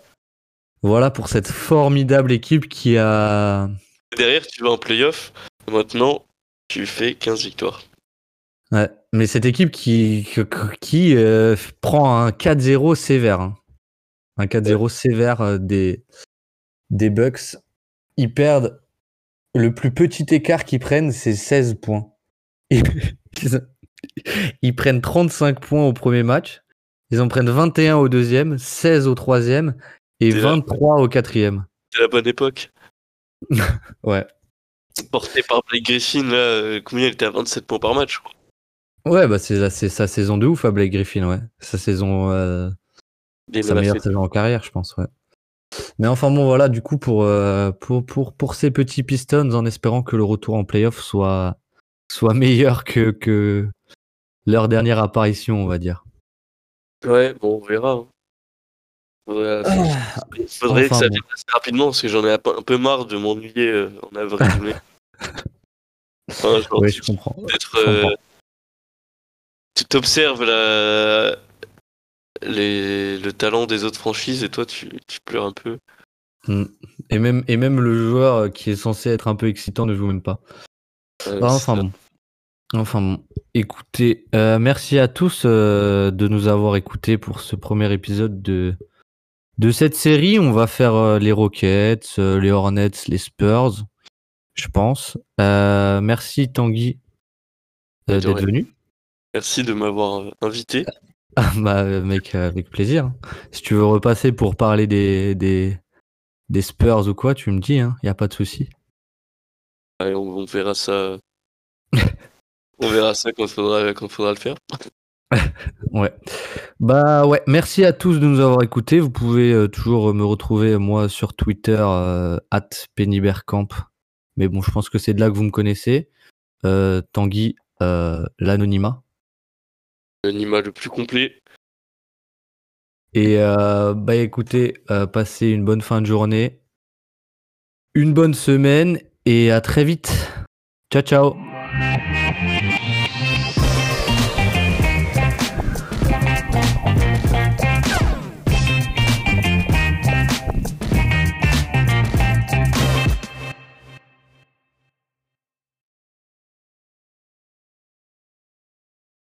Voilà pour cette formidable équipe qui a. Derrière, tu vas en playoff. Maintenant, tu fais 15 victoires. Ouais, mais cette équipe qui, qui, qui, euh, prend un 4-0 sévère. hein. Un 4-0 sévère euh, des, des Bucks. Ils perdent. Le plus petit écart qu'ils prennent, c'est 16 points. Ils, prennent 35 points au premier match. Ils en prennent 21 au deuxième, 16 au troisième et C'est là. 23 au quatrième. C'est la bonne époque. Ouais. Porté par Blake Griffin, là, euh, combien il était à 27 points par match. Ouais, bah c'est, sa saison de ouf à Blake Griffin, ouais. Sa saison. euh, sa meilleure saison en carrière, je pense, ouais. Mais enfin bon, voilà, du coup, pour, euh, pour, pour, pour ces petits Pistons, en espérant que le retour en playoff soit, soit meilleur que, que leur dernière apparition, on va dire. Ouais, bon, on verra. hein. Faudrait, faudrait Enfin, que ça vienne assez rapidement, parce que j'en ai un peu, marre de m'ennuyer euh, en avril. Enfin, Oui, je comprends. peut-être euh, tu t'observes la les, le talent des autres franchises et toi tu, tu pleures un peu. Et même, et même le joueur qui est censé être un peu excitant ne joue même pas. Euh, Bah, enfin bon. Enfin bon. Écoutez, euh, merci à tous euh, de nous avoir écoutés pour ce premier épisode de, de cette série. On va faire les Rockets, les Hornets, les Spurs, je pense. Merci Tanguy d'être venu. Merci de m'avoir invité. Ah, bah, euh, mec, euh, avec plaisir. Si tu veux repasser pour parler des, des, des Spurs ou quoi, tu me dis, il n'y a pas de souci. Allez, on, on verra ça. on verra ça quand faudra, quand faudra le faire. Ouais. Bah ouais, merci à tous de nous avoir écoutés. Vous pouvez euh, toujours euh, me retrouver moi sur Twitter euh, at @pennybergcamp. Mais bon, je pense que c'est de là que vous me connaissez. Euh, Tanguy, euh, l'anonymat. L'animal le plus complet. Et euh, bah écoutez, euh, passez une bonne fin de journée, une bonne semaine et à très vite. Ciao ciao.